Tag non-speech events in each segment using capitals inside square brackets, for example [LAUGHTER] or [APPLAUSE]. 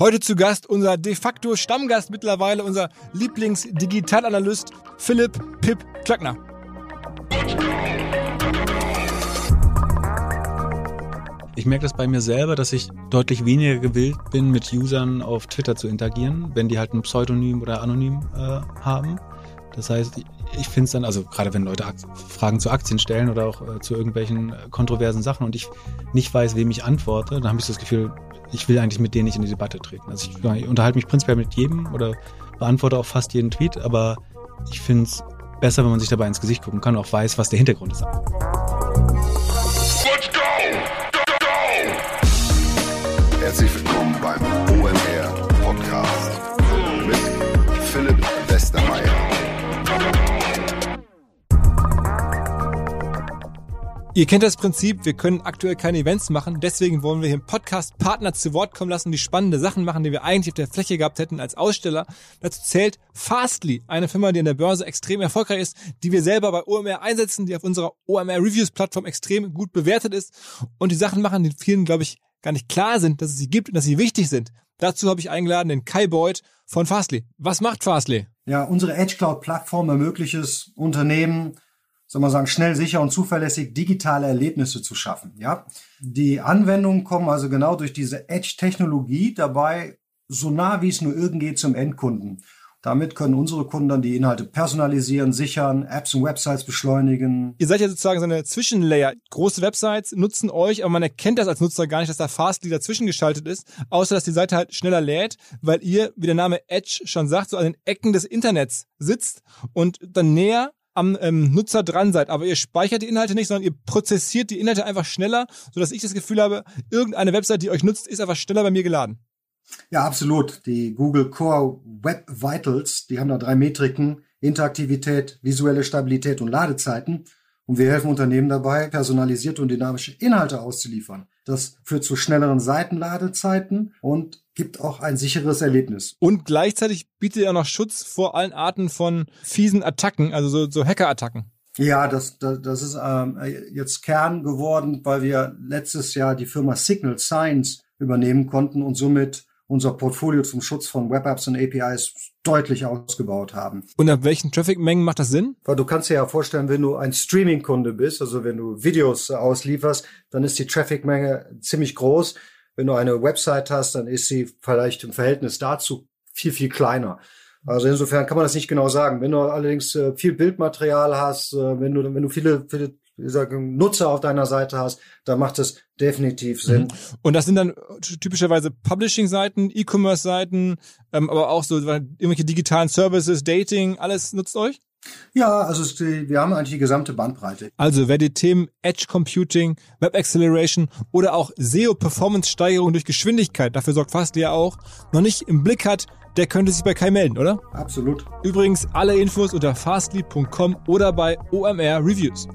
Heute zu Gast unser de facto Stammgast mittlerweile, unser Lieblingsdigitalanalyst Philipp Pip Klöckner. Ich merke das bei mir selber, dass ich deutlich weniger gewillt bin, mit Usern auf Twitter zu interagieren, wenn die halt ein Pseudonym oder Anonym äh, haben. Das heißt, ich finde es dann, also gerade wenn Leute Fragen zu Aktien stellen oder auch äh, zu irgendwelchen kontroversen Sachen und ich nicht weiß, wem ich antworte, dann habe ich das Gefühl, ich will eigentlich mit denen nicht in die Debatte treten. Also ich, ich unterhalte mich prinzipiell mit jedem oder beantworte auch fast jeden Tweet, aber ich finde es besser, wenn man sich dabei ins Gesicht gucken kann und auch weiß, was der Hintergrund ist. Ihr kennt das Prinzip, wir können aktuell keine Events machen, deswegen wollen wir hier im Podcast Partner zu Wort kommen lassen, die spannende Sachen machen, die wir eigentlich auf der Fläche gehabt hätten als Aussteller. Dazu zählt Fastly, eine Firma, die in der Börse extrem erfolgreich ist, die wir selber bei OMR einsetzen, die auf unserer OMR Reviews Plattform extrem gut bewertet ist und die Sachen machen, die vielen, glaube ich, gar nicht klar sind, dass es sie gibt und dass sie wichtig sind. Dazu habe ich eingeladen den Kai Beuth von Fastly. Was macht Fastly? Ja, unsere Edge Cloud Plattform ermöglicht es Unternehmen, soll man sagen, schnell, sicher und zuverlässig digitale Erlebnisse zu schaffen. Ja, die Anwendungen kommen also genau durch diese Edge-Technologie dabei so nah wie es nur irgend geht zum Endkunden. Damit können unsere Kunden dann die Inhalte personalisieren, sichern, Apps und Websites beschleunigen. Ihr seid ja sozusagen so eine Zwischenlayer. Große Websites nutzen euch, aber man erkennt das als Nutzer gar nicht, dass da Fastly dazwischen geschaltet ist, außer dass die Seite halt schneller lädt, weil ihr, wie der Name Edge schon sagt, so an den Ecken des Internets sitzt und dann näher am ähm, Nutzer dran seid, aber ihr speichert die Inhalte nicht, sondern ihr prozessiert die Inhalte einfach schneller, sodass ich das Gefühl habe, irgendeine Website, die euch nutzt, ist einfach schneller bei mir geladen. Ja, absolut. Die Google Core Web Vitals, die haben da drei Metriken, Interaktivität, visuelle Stabilität und Ladezeiten. Und wir helfen Unternehmen dabei, personalisierte und dynamische Inhalte auszuliefern. Das führt zu schnelleren Seitenladezeiten und gibt auch ein sicheres Erlebnis. Und gleichzeitig bietet er noch Schutz vor allen Arten von fiesen Attacken, also so, so Hacker-Attacken. Ja, das, das, das ist ähm, jetzt Kern geworden, weil wir letztes Jahr die Firma Signal Science übernehmen konnten und somit unser Portfolio zum Schutz von Web-Apps und APIs deutlich ausgebaut haben. Und ab welchen Traffic-Mengen macht das Sinn? Weil du kannst dir ja vorstellen, wenn du ein Streaming-Kunde bist, also wenn du Videos auslieferst, dann ist die Traffic-Menge ziemlich groß. Wenn du eine Website hast, dann ist sie vielleicht im Verhältnis dazu viel, viel kleiner. Also insofern kann man das nicht genau sagen. Wenn du allerdings äh, viel Bildmaterial hast, äh, wenn du, wenn du viele, viele Nutzer auf deiner Seite hast, da macht es definitiv Sinn. Mhm. Und das sind dann typischerweise Publishing-Seiten, E-Commerce-Seiten, ähm, aber auch so irgendwelche digitalen Services, Dating, alles nutzt euch? Ja, also es, wir haben eigentlich die gesamte Bandbreite. Also wer die Themen Edge Computing, Web Acceleration oder auch SEO Performance Steigerung durch Geschwindigkeit, dafür sorgt fast ja auch, noch nicht im Blick hat, der könnte sich bei Kai melden, oder? Absolut. Übrigens alle Infos unter fastly.com oder bei OMR Reviews.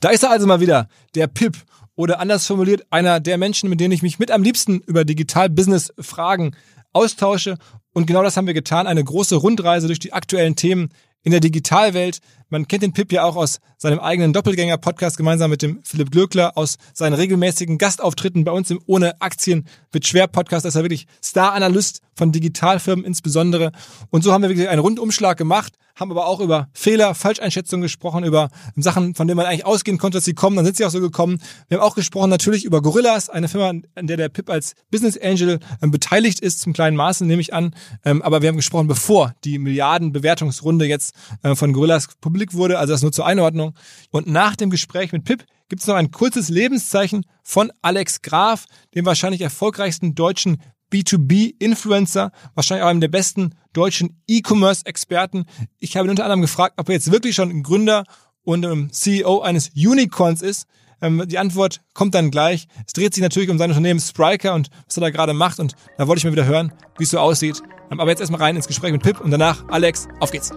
Da ist er also mal wieder, der Pip. Oder anders formuliert, einer der Menschen, mit denen ich mich mit am liebsten über Digital-Business-Fragen austausche. Und genau das haben wir getan. Eine große Rundreise durch die aktuellen Themen in der Digitalwelt. Man kennt den Pip ja auch aus seinem eigenen Doppelgänger-Podcast gemeinsam mit dem Philipp Glöckler, aus seinen regelmäßigen Gastauftritten bei uns im Ohne Aktien wird schwer Podcast. Das ist er wirklich Star-Analyst von Digitalfirmen insbesondere. Und so haben wir wirklich einen Rundumschlag gemacht, haben aber auch über Fehler, Falscheinschätzungen gesprochen, über Sachen, von denen man eigentlich ausgehen konnte, dass sie kommen. Dann sind sie auch so gekommen. Wir haben auch gesprochen natürlich über Gorillas, eine Firma, an der der Pip als Business Angel ähm, beteiligt ist, zum kleinen Maße, nehme ich an. Ähm, aber wir haben gesprochen, bevor die Milliardenbewertungsrunde jetzt äh, von Gorillas publik wurde. Also das nur zur Einordnung. Und nach dem Gespräch mit Pip gibt es noch ein kurzes Lebenszeichen von Alex Graf, dem wahrscheinlich erfolgreichsten deutschen B2B-Influencer, wahrscheinlich auch einem der besten deutschen E-Commerce-Experten. Ich habe ihn unter anderem gefragt, ob er jetzt wirklich schon Gründer und ähm, CEO eines Unicorns ist. Ähm, die Antwort kommt dann gleich. Es dreht sich natürlich um sein Unternehmen Spriker und was er da gerade macht. Und da wollte ich mal wieder hören, wie es so aussieht. Ähm, aber jetzt erstmal rein ins Gespräch mit Pip und danach Alex, auf geht's.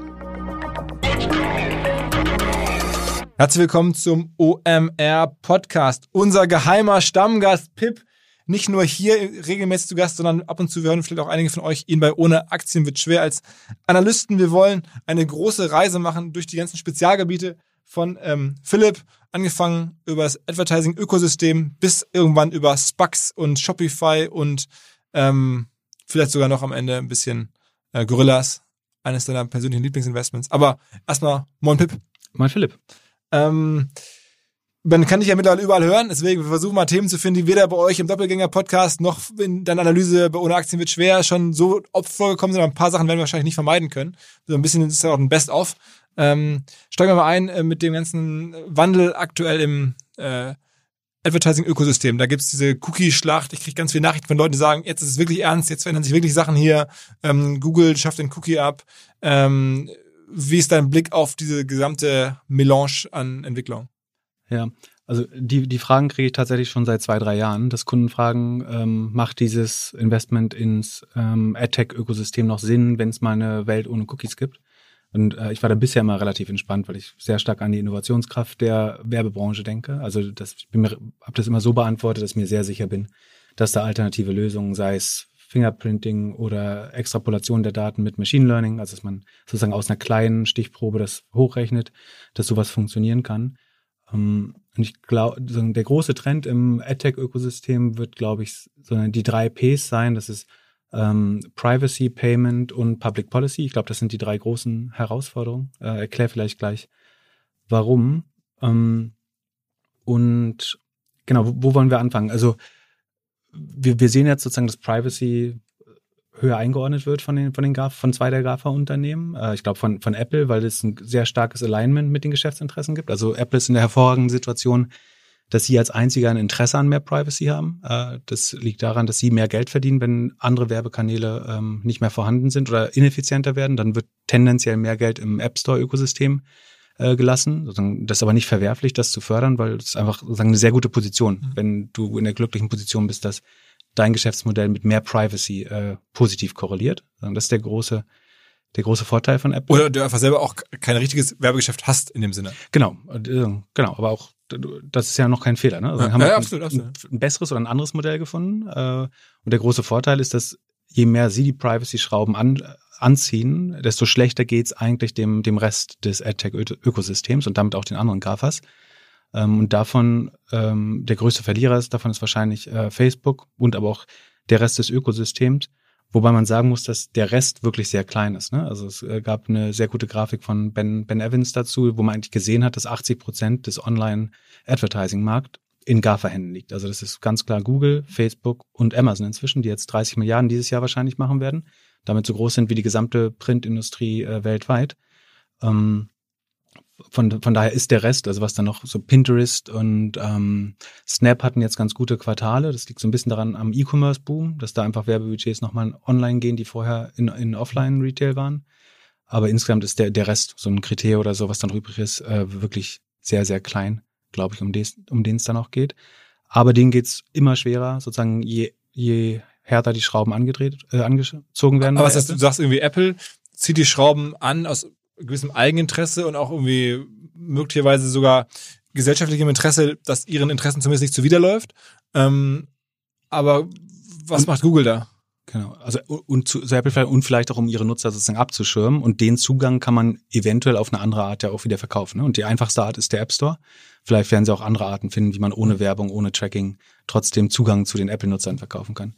Herzlich willkommen zum OMR Podcast. Unser geheimer Stammgast Pip nicht nur hier regelmäßig zu Gast, sondern ab und zu, wir hören vielleicht auch einige von euch, ihn bei Ohne Aktien wird schwer als Analysten. Wir wollen eine große Reise machen durch die ganzen Spezialgebiete von ähm, Philipp, angefangen über das Advertising-Ökosystem bis irgendwann über Spucks und Shopify und ähm, vielleicht sogar noch am Ende ein bisschen äh, Gorillas, eines deiner persönlichen Lieblingsinvestments. Aber erstmal, moin Pip. Moin Philipp. Ähm, man kann dich ja mittlerweile überall hören, deswegen wir versuchen mal Themen zu finden, die weder bei euch im Doppelgänger-Podcast noch in deiner Analyse bei Ohne Aktien wird schwer schon so oft vorgekommen sind, aber ein paar Sachen werden wir wahrscheinlich nicht vermeiden können. So ein bisschen ist ja auch ein Best-of. Ähm, steigen wir mal ein äh, mit dem ganzen Wandel aktuell im äh, Advertising-Ökosystem. Da gibt's diese Cookie-Schlacht. Ich kriege ganz viele Nachrichten von Leuten, die sagen, jetzt ist es wirklich ernst, jetzt verändern sich wirklich Sachen hier. Ähm, Google schafft den Cookie ab. Ähm, wie ist dein Blick auf diese gesamte Melange an Entwicklung? Ja, also die, die Fragen kriege ich tatsächlich schon seit zwei, drei Jahren, dass Kunden fragen, ähm, macht dieses Investment ins ähm, AdTech-Ökosystem noch Sinn, wenn es mal eine Welt ohne Cookies gibt? Und äh, ich war da bisher immer relativ entspannt, weil ich sehr stark an die Innovationskraft der Werbebranche denke. Also das, ich habe das immer so beantwortet, dass ich mir sehr sicher bin, dass da alternative Lösungen, sei es Fingerprinting oder Extrapolation der Daten mit Machine Learning, also dass man sozusagen aus einer kleinen Stichprobe das hochrechnet, dass sowas funktionieren kann. Ähm, und ich glaube, der große Trend im AdTech-Ökosystem wird, glaube ich, die drei Ps sein. Das ist ähm, Privacy, Payment und Public Policy. Ich glaube, das sind die drei großen Herausforderungen. Äh, erklär vielleicht gleich, warum. Ähm, und genau, wo, wo wollen wir anfangen? Also wir, wir sehen jetzt sozusagen, dass Privacy höher eingeordnet wird von den von den Graf, von zwei der GAFA-Unternehmen. Äh, ich glaube von von Apple, weil es ein sehr starkes Alignment mit den Geschäftsinteressen gibt. Also Apple ist in der hervorragenden Situation, dass sie als einziger ein Interesse an mehr Privacy haben. Äh, das liegt daran, dass sie mehr Geld verdienen, wenn andere Werbekanäle ähm, nicht mehr vorhanden sind oder ineffizienter werden. Dann wird tendenziell mehr Geld im App Store-Ökosystem äh, gelassen. Das ist aber nicht verwerflich, das zu fördern, weil es einfach sozusagen eine sehr gute Position, mhm. wenn du in der glücklichen Position bist, dass dein Geschäftsmodell mit mehr Privacy äh, positiv korreliert. Das ist der große der große Vorteil von Apple. Oder du einfach selber auch kein richtiges Werbegeschäft hast in dem Sinne. Genau, äh, genau, aber auch das ist ja noch kein Fehler. Ne? Also ja, haben wir ja, absolut, absolut. Ein, ein, besseres oder ein anderes Modell gefunden. Äh, und der große Vorteil ist, dass je mehr sie die Privacy-Schrauben an, anziehen, desto schlechter geht's eigentlich dem, dem Rest des AdTech-Ökosystems und damit auch den anderen GAFAs. Ähm, und davon, ähm, der größte Verlierer ist, davon ist wahrscheinlich äh, Facebook und aber auch der Rest des Ökosystems. Wobei man sagen muss, dass der Rest wirklich sehr klein ist. Ne? Also es äh, gab eine sehr gute Grafik von Ben, ben Evans dazu, wo man eigentlich gesehen hat, dass 80 Prozent des Online-Advertising-Markt in GAFA-Händen liegt. Also das ist ganz klar Google, Facebook und Amazon inzwischen, die jetzt 30 Milliarden dieses Jahr wahrscheinlich machen werden, damit so groß sind wie die gesamte Printindustrie äh, weltweit. Ähm, von, von daher ist der Rest, also was dann noch so Pinterest und ähm, Snap hatten jetzt ganz gute Quartale. Das liegt so ein bisschen daran am E-Commerce-Boom, dass da einfach Werbebudgets nochmal online gehen, die vorher in, in Offline-Retail waren. Aber insgesamt ist der, der Rest, so ein Kriterium oder so, was dann übrig ist, äh, wirklich sehr, sehr klein, glaube ich, um, des, um den es dann auch geht. Aber denen geht's immer schwerer, sozusagen je, je härter die Schrauben angedreht, äh, angezogen werden. Aber was heißt, du sagst irgendwie, Apple zieht die Schrauben an aus gewissem Eigeninteresse und auch irgendwie möglicherweise sogar gesellschaftlichem Interesse, dass ihren Interessen zumindest nicht zuwiderläuft. Ähm, aber was und, macht Google da? Genau, also und, zu, und vielleicht auch um ihre Nutzer sozusagen abzuschirmen und den Zugang kann man eventuell auf eine andere Art ja auch wieder verkaufen. Ne? Und die einfachste Art ist der App Store. Vielleicht werden sie auch andere Arten finden, wie man ohne Werbung, ohne Tracking trotzdem Zugang zu den Apple-Nutzern verkaufen kann.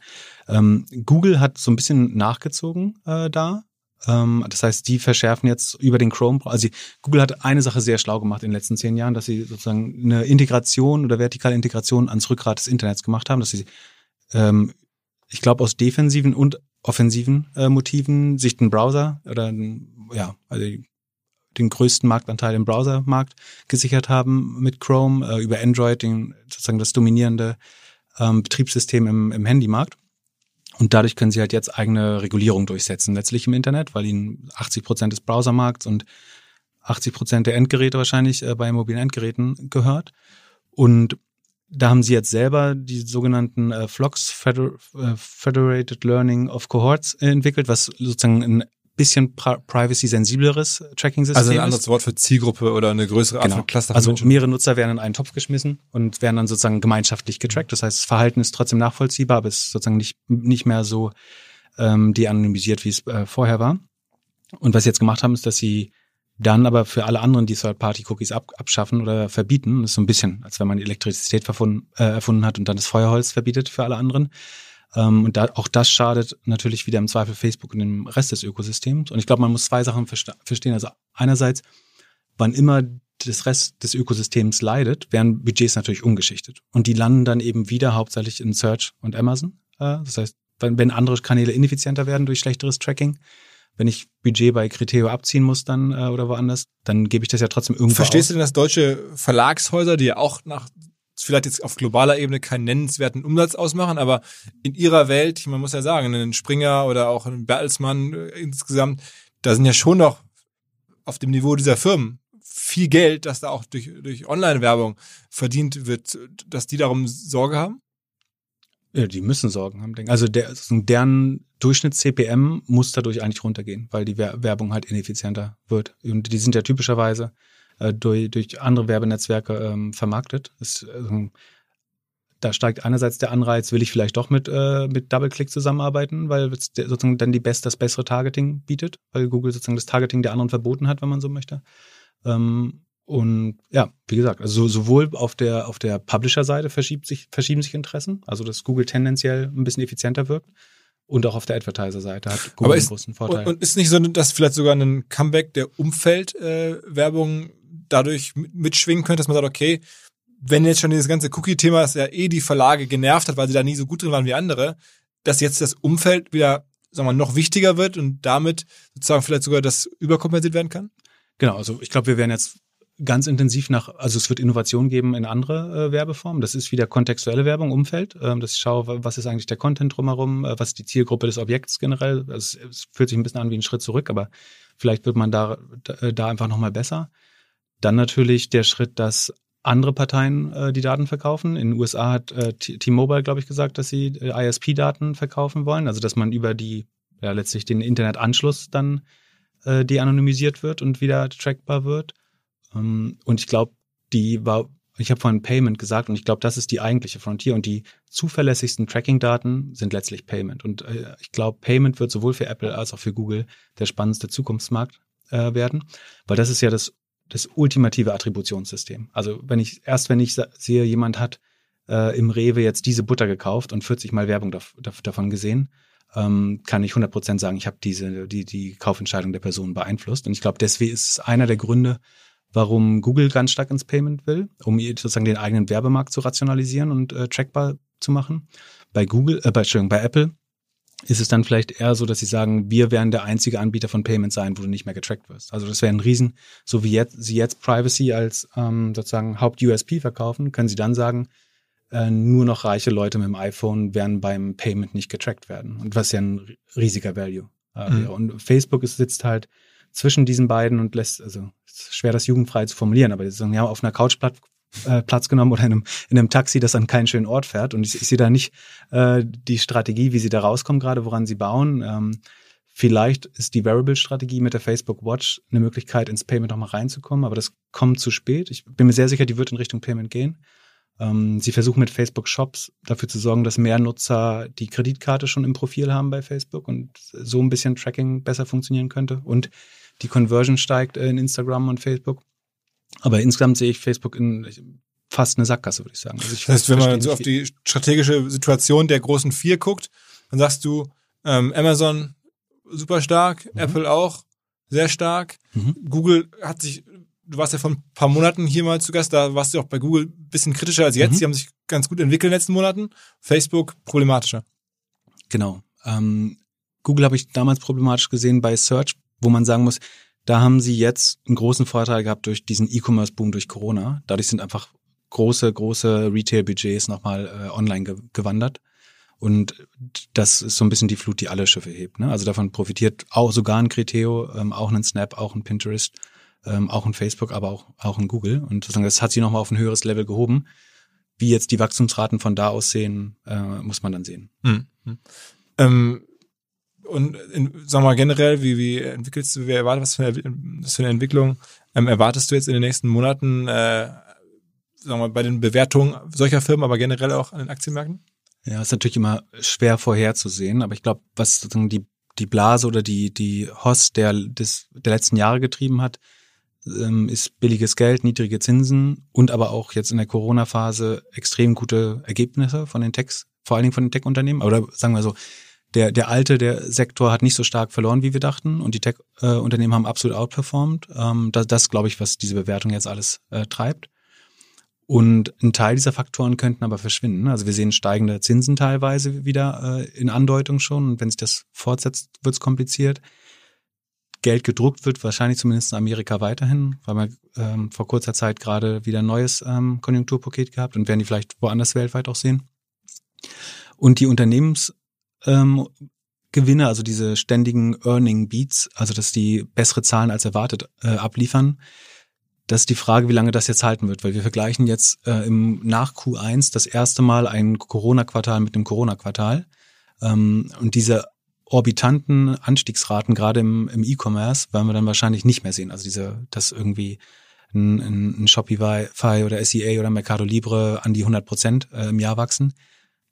Ähm, Google hat so ein bisschen nachgezogen äh, da. Ähm, das heißt, die verschärfen jetzt über den Chrome. Also Google hat eine Sache sehr schlau gemacht in den letzten zehn Jahren, dass sie sozusagen eine Integration oder vertikale Integration ans Rückgrat des Internets gemacht haben, dass sie, ähm, ich glaube, aus defensiven und offensiven äh, Motiven sich den Browser oder ja, also den größten Marktanteil im Browsermarkt gesichert haben mit Chrome, äh, über Android, den, sozusagen das dominierende ähm, Betriebssystem im, im Handymarkt. Und dadurch können sie halt jetzt eigene Regulierung durchsetzen, letztlich im Internet, weil ihnen 80 Prozent des Browsermarkts und 80 Prozent der Endgeräte wahrscheinlich äh, bei mobilen Endgeräten gehört. Und da haben sie jetzt selber die sogenannten äh, Flocks Feder äh, Federated Learning of Cohorts äh, entwickelt, was sozusagen ein bisschen privacy-sensibleres Tracking-System Also ein anderes Wort für Zielgruppe oder eine größere Art genau. von Cluster. Also Menschen. mehrere Nutzer werden in einen Topf geschmissen und werden dann sozusagen gemeinschaftlich getrackt. Das heißt, das Verhalten ist trotzdem nachvollziehbar, aber es ist sozusagen nicht, nicht mehr so ähm, de-anonymisiert, wie es äh, vorher war. Und was sie jetzt gemacht haben, ist, dass sie dann aber für alle anderen die Third-Party-Cookies ab, abschaffen oder verbieten. Das ist so ein bisschen, als wenn man Elektrizität äh, erfunden hat und dann das Feuerholz verbietet für alle anderen. Ähm, und da, auch das schadet natürlich wieder im Zweifel Facebook und dem Rest des Ökosystems. Und ich glaube, man muss zwei Sachen verstehen. Also einerseits, wann immer das Rest des Ökosystems leidet, werden Budgets natürlich umgeschichtet. Und die landen dann eben wieder hauptsächlich in Search und Amazon. Äh, das heißt, wenn, wenn andere Kanäle ineffizienter werden durch schlechteres Tracking, wenn ich Budget bei Criteo abziehen muss dann äh, oder woanders, dann gebe ich das ja trotzdem irgendwo Verstehst aus. du denn, dass deutsche Verlagshäuser, die ja auch nach vielleicht jetzt auf globaler Ebene keinen nennenswerten Umsatz ausmachen, aber in ihrer Welt, man muss ja sagen, ein Springer oder auch ein Bertelsmann äh, insgesamt, da sind ja schon noch auf dem Niveau dieser Firmen viel Geld, das da auch durch, durch Online-Werbung verdient wird, dass die darum Sorge haben? Ja, die müssen Sorgen haben, denke ich. Also der, deren Durchschnitts-CPM muss dadurch eigentlich runtergehen, weil die Werbung halt ineffizienter wird. Und die sind ja typischerweise äh, durch, durch andere Werbenetzwerke ähm, vermarktet. Das, äh, da steigt einerseits der Anreiz, will ich vielleicht doch mit, äh, mit DoubleClick zusammenarbeiten, weil es sozusagen dann die best, das bessere Targeting bietet, weil Google sozusagen das Targeting der anderen verboten hat, wenn man so möchte. Ähm, und ja, wie gesagt, also sowohl auf der, auf der Publisher-Seite verschiebt sich, verschieben sich Interessen, also dass Google tendenziell ein bisschen effizienter wirkt. Und auch auf der Advertiser-Seite hat Google ist, einen großen Vorteil. Und, und ist nicht so, dass vielleicht sogar ein Comeback der Umfeldwerbung äh, dadurch mitschwingen könnte, dass man sagt, okay, wenn jetzt schon dieses ganze Cookie-Thema, das ja eh die Verlage genervt hat, weil sie da nie so gut drin waren wie andere, dass jetzt das Umfeld wieder, sagen wir mal, noch wichtiger wird und damit sozusagen vielleicht sogar das überkompensiert werden kann? Genau, also ich glaube, wir werden jetzt ganz intensiv nach, also es wird Innovation geben in andere äh, Werbeformen. Das ist wieder kontextuelle Werbung, Umfeld. Ähm, dass ich schaue, was ist eigentlich der Content drumherum, äh, was ist die Zielgruppe des Objekts generell. Also es, es fühlt sich ein bisschen an wie ein Schritt zurück, aber vielleicht wird man da, da, äh, da einfach nochmal besser. Dann natürlich der Schritt, dass andere Parteien äh, die Daten verkaufen. In den USA hat äh, T-Mobile, glaube ich, gesagt, dass sie äh, ISP-Daten verkaufen wollen. Also dass man über die, ja letztlich den Internetanschluss dann äh, de-anonymisiert wird und wieder trackbar wird. Ähm, und ich glaube, die war, ich habe vorhin Payment gesagt und ich glaube, das ist die eigentliche Frontier und die zuverlässigsten Tracking-Daten sind letztlich Payment. Und äh, ich glaube, Payment wird sowohl für Apple als auch für Google der spannendste Zukunftsmarkt äh, werden, weil das ist ja das, das ultimative Attributionssystem. Also wenn ich, erst wenn ich sehe, jemand hat äh, im Rewe jetzt diese Butter gekauft und 40 Mal Werbung davon gesehen, ähm, kann ich 100% sagen, ich habe diese die die Kaufentscheidung der Person beeinflusst. Und ich glaube, deswegen ist es einer der Gründe, warum Google ganz stark ins Payment will, um sozusagen den eigenen Werbemarkt zu rationalisieren und äh, trackbar zu machen. Bei Google, äh, bei, Entschuldigung, bei Apple ist es dann vielleicht eher so, dass sie sagen, wir werden der einzige Anbieter von Payment sein, wo du nicht mehr getrackt wirst. Also das wäre ein Riesen, so wie jetzt, sie jetzt Privacy als ähm, sozusagen Haupt-USP verkaufen, können sie dann sagen, äh, nur noch reiche Leute mit dem iPhone werden beim Payment nicht getrackt werden. Und was ja ein riesiger Value äh, mhm. Und Facebook ist, sitzt halt zwischen diesen beiden und lässt, also schwer das jugendfrei zu formulieren, aber die sagen, ja, auf einer Couch äh, Platz genommen oder in einem, in einem Taxi, das an keinen schönen Ort fährt. Und ich, ich sehe da nicht äh, die Strategie, wie sie da rauskommen, gerade woran sie bauen. Ähm, vielleicht ist die Variable-Strategie mit der Facebook Watch eine Möglichkeit, ins Payment nochmal reinzukommen, aber das kommt zu spät. Ich bin mir sehr sicher, die wird in Richtung Payment gehen. Ähm, sie versuchen mit Facebook Shops dafür zu sorgen, dass mehr Nutzer die Kreditkarte schon im Profil haben bei Facebook und so ein bisschen Tracking besser funktionieren könnte. Und die Conversion steigt in Instagram und Facebook. Aber insgesamt sehe ich Facebook in fast eine Sackgasse, würde ich sagen. Also ich das heißt, wenn man so auf die strategische Situation der großen vier guckt, dann sagst du, ähm, Amazon super stark, mhm. Apple auch sehr stark. Mhm. Google hat sich, du warst ja vor ein paar Monaten hier mal zu Gast, da warst du auch bei Google ein bisschen kritischer als jetzt. Mhm. Die haben sich ganz gut entwickelt in den letzten Monaten. Facebook problematischer. Genau. Ähm, Google habe ich damals problematisch gesehen bei Search, wo man sagen muss, da haben sie jetzt einen großen Vorteil gehabt durch diesen E-Commerce-Boom durch Corona. Dadurch sind einfach große, große Retail-Budgets nochmal äh, online ge gewandert. Und das ist so ein bisschen die Flut, die alle Schiffe hebt. Ne? Also davon profitiert auch sogar ein Criteo, ähm, auch ein Snap, auch ein Pinterest, ähm, auch ein Facebook, aber auch, auch ein Google. Und das hat sie nochmal auf ein höheres Level gehoben. Wie jetzt die Wachstumsraten von da aussehen, äh, muss man dann sehen. Mhm. Ähm, und in, sag mal generell, wie, wie entwickelst du, wie erwartest, was für eine, was für eine Entwicklung ähm, erwartest du jetzt in den nächsten Monaten, äh, sagen wir bei den Bewertungen solcher Firmen, aber generell auch an den Aktienmärkten? Ja, ist natürlich immer schwer vorherzusehen, aber ich glaube, was sozusagen die, die Blase oder die, die Host der, des, der letzten Jahre getrieben hat, ähm, ist billiges Geld, niedrige Zinsen und aber auch jetzt in der Corona-Phase extrem gute Ergebnisse von den Techs, vor allen Dingen von den Tech-Unternehmen. Oder sagen wir so, der, der alte, der Sektor hat nicht so stark verloren, wie wir dachten, und die Tech-Unternehmen haben absolut outperformed. Ähm, das, das glaube ich, was diese Bewertung jetzt alles äh, treibt. Und ein Teil dieser Faktoren könnten aber verschwinden. Also wir sehen steigende Zinsen teilweise wieder äh, in Andeutung schon. Und wenn sich das fortsetzt, wird es kompliziert. Geld gedruckt wird, wahrscheinlich zumindest in Amerika weiterhin, weil man ähm, vor kurzer Zeit gerade wieder ein neues ähm, Konjunkturpaket gehabt und werden die vielleicht woanders weltweit auch sehen. Und die Unternehmensgewinne, ähm, also diese ständigen Earning Beats, also dass die bessere Zahlen als erwartet äh, abliefern, das ist die Frage, wie lange das jetzt halten wird, weil wir vergleichen jetzt äh, im nach Q1 das erste Mal ein Corona-Quartal mit dem Corona-Quartal. Ähm, und diese orbitanten Anstiegsraten, gerade im, im E-Commerce, werden wir dann wahrscheinlich nicht mehr sehen. Also diese, dass irgendwie ein, ein, ein Shopify oder SEA oder Mercado Libre an die 100 Prozent äh, im Jahr wachsen.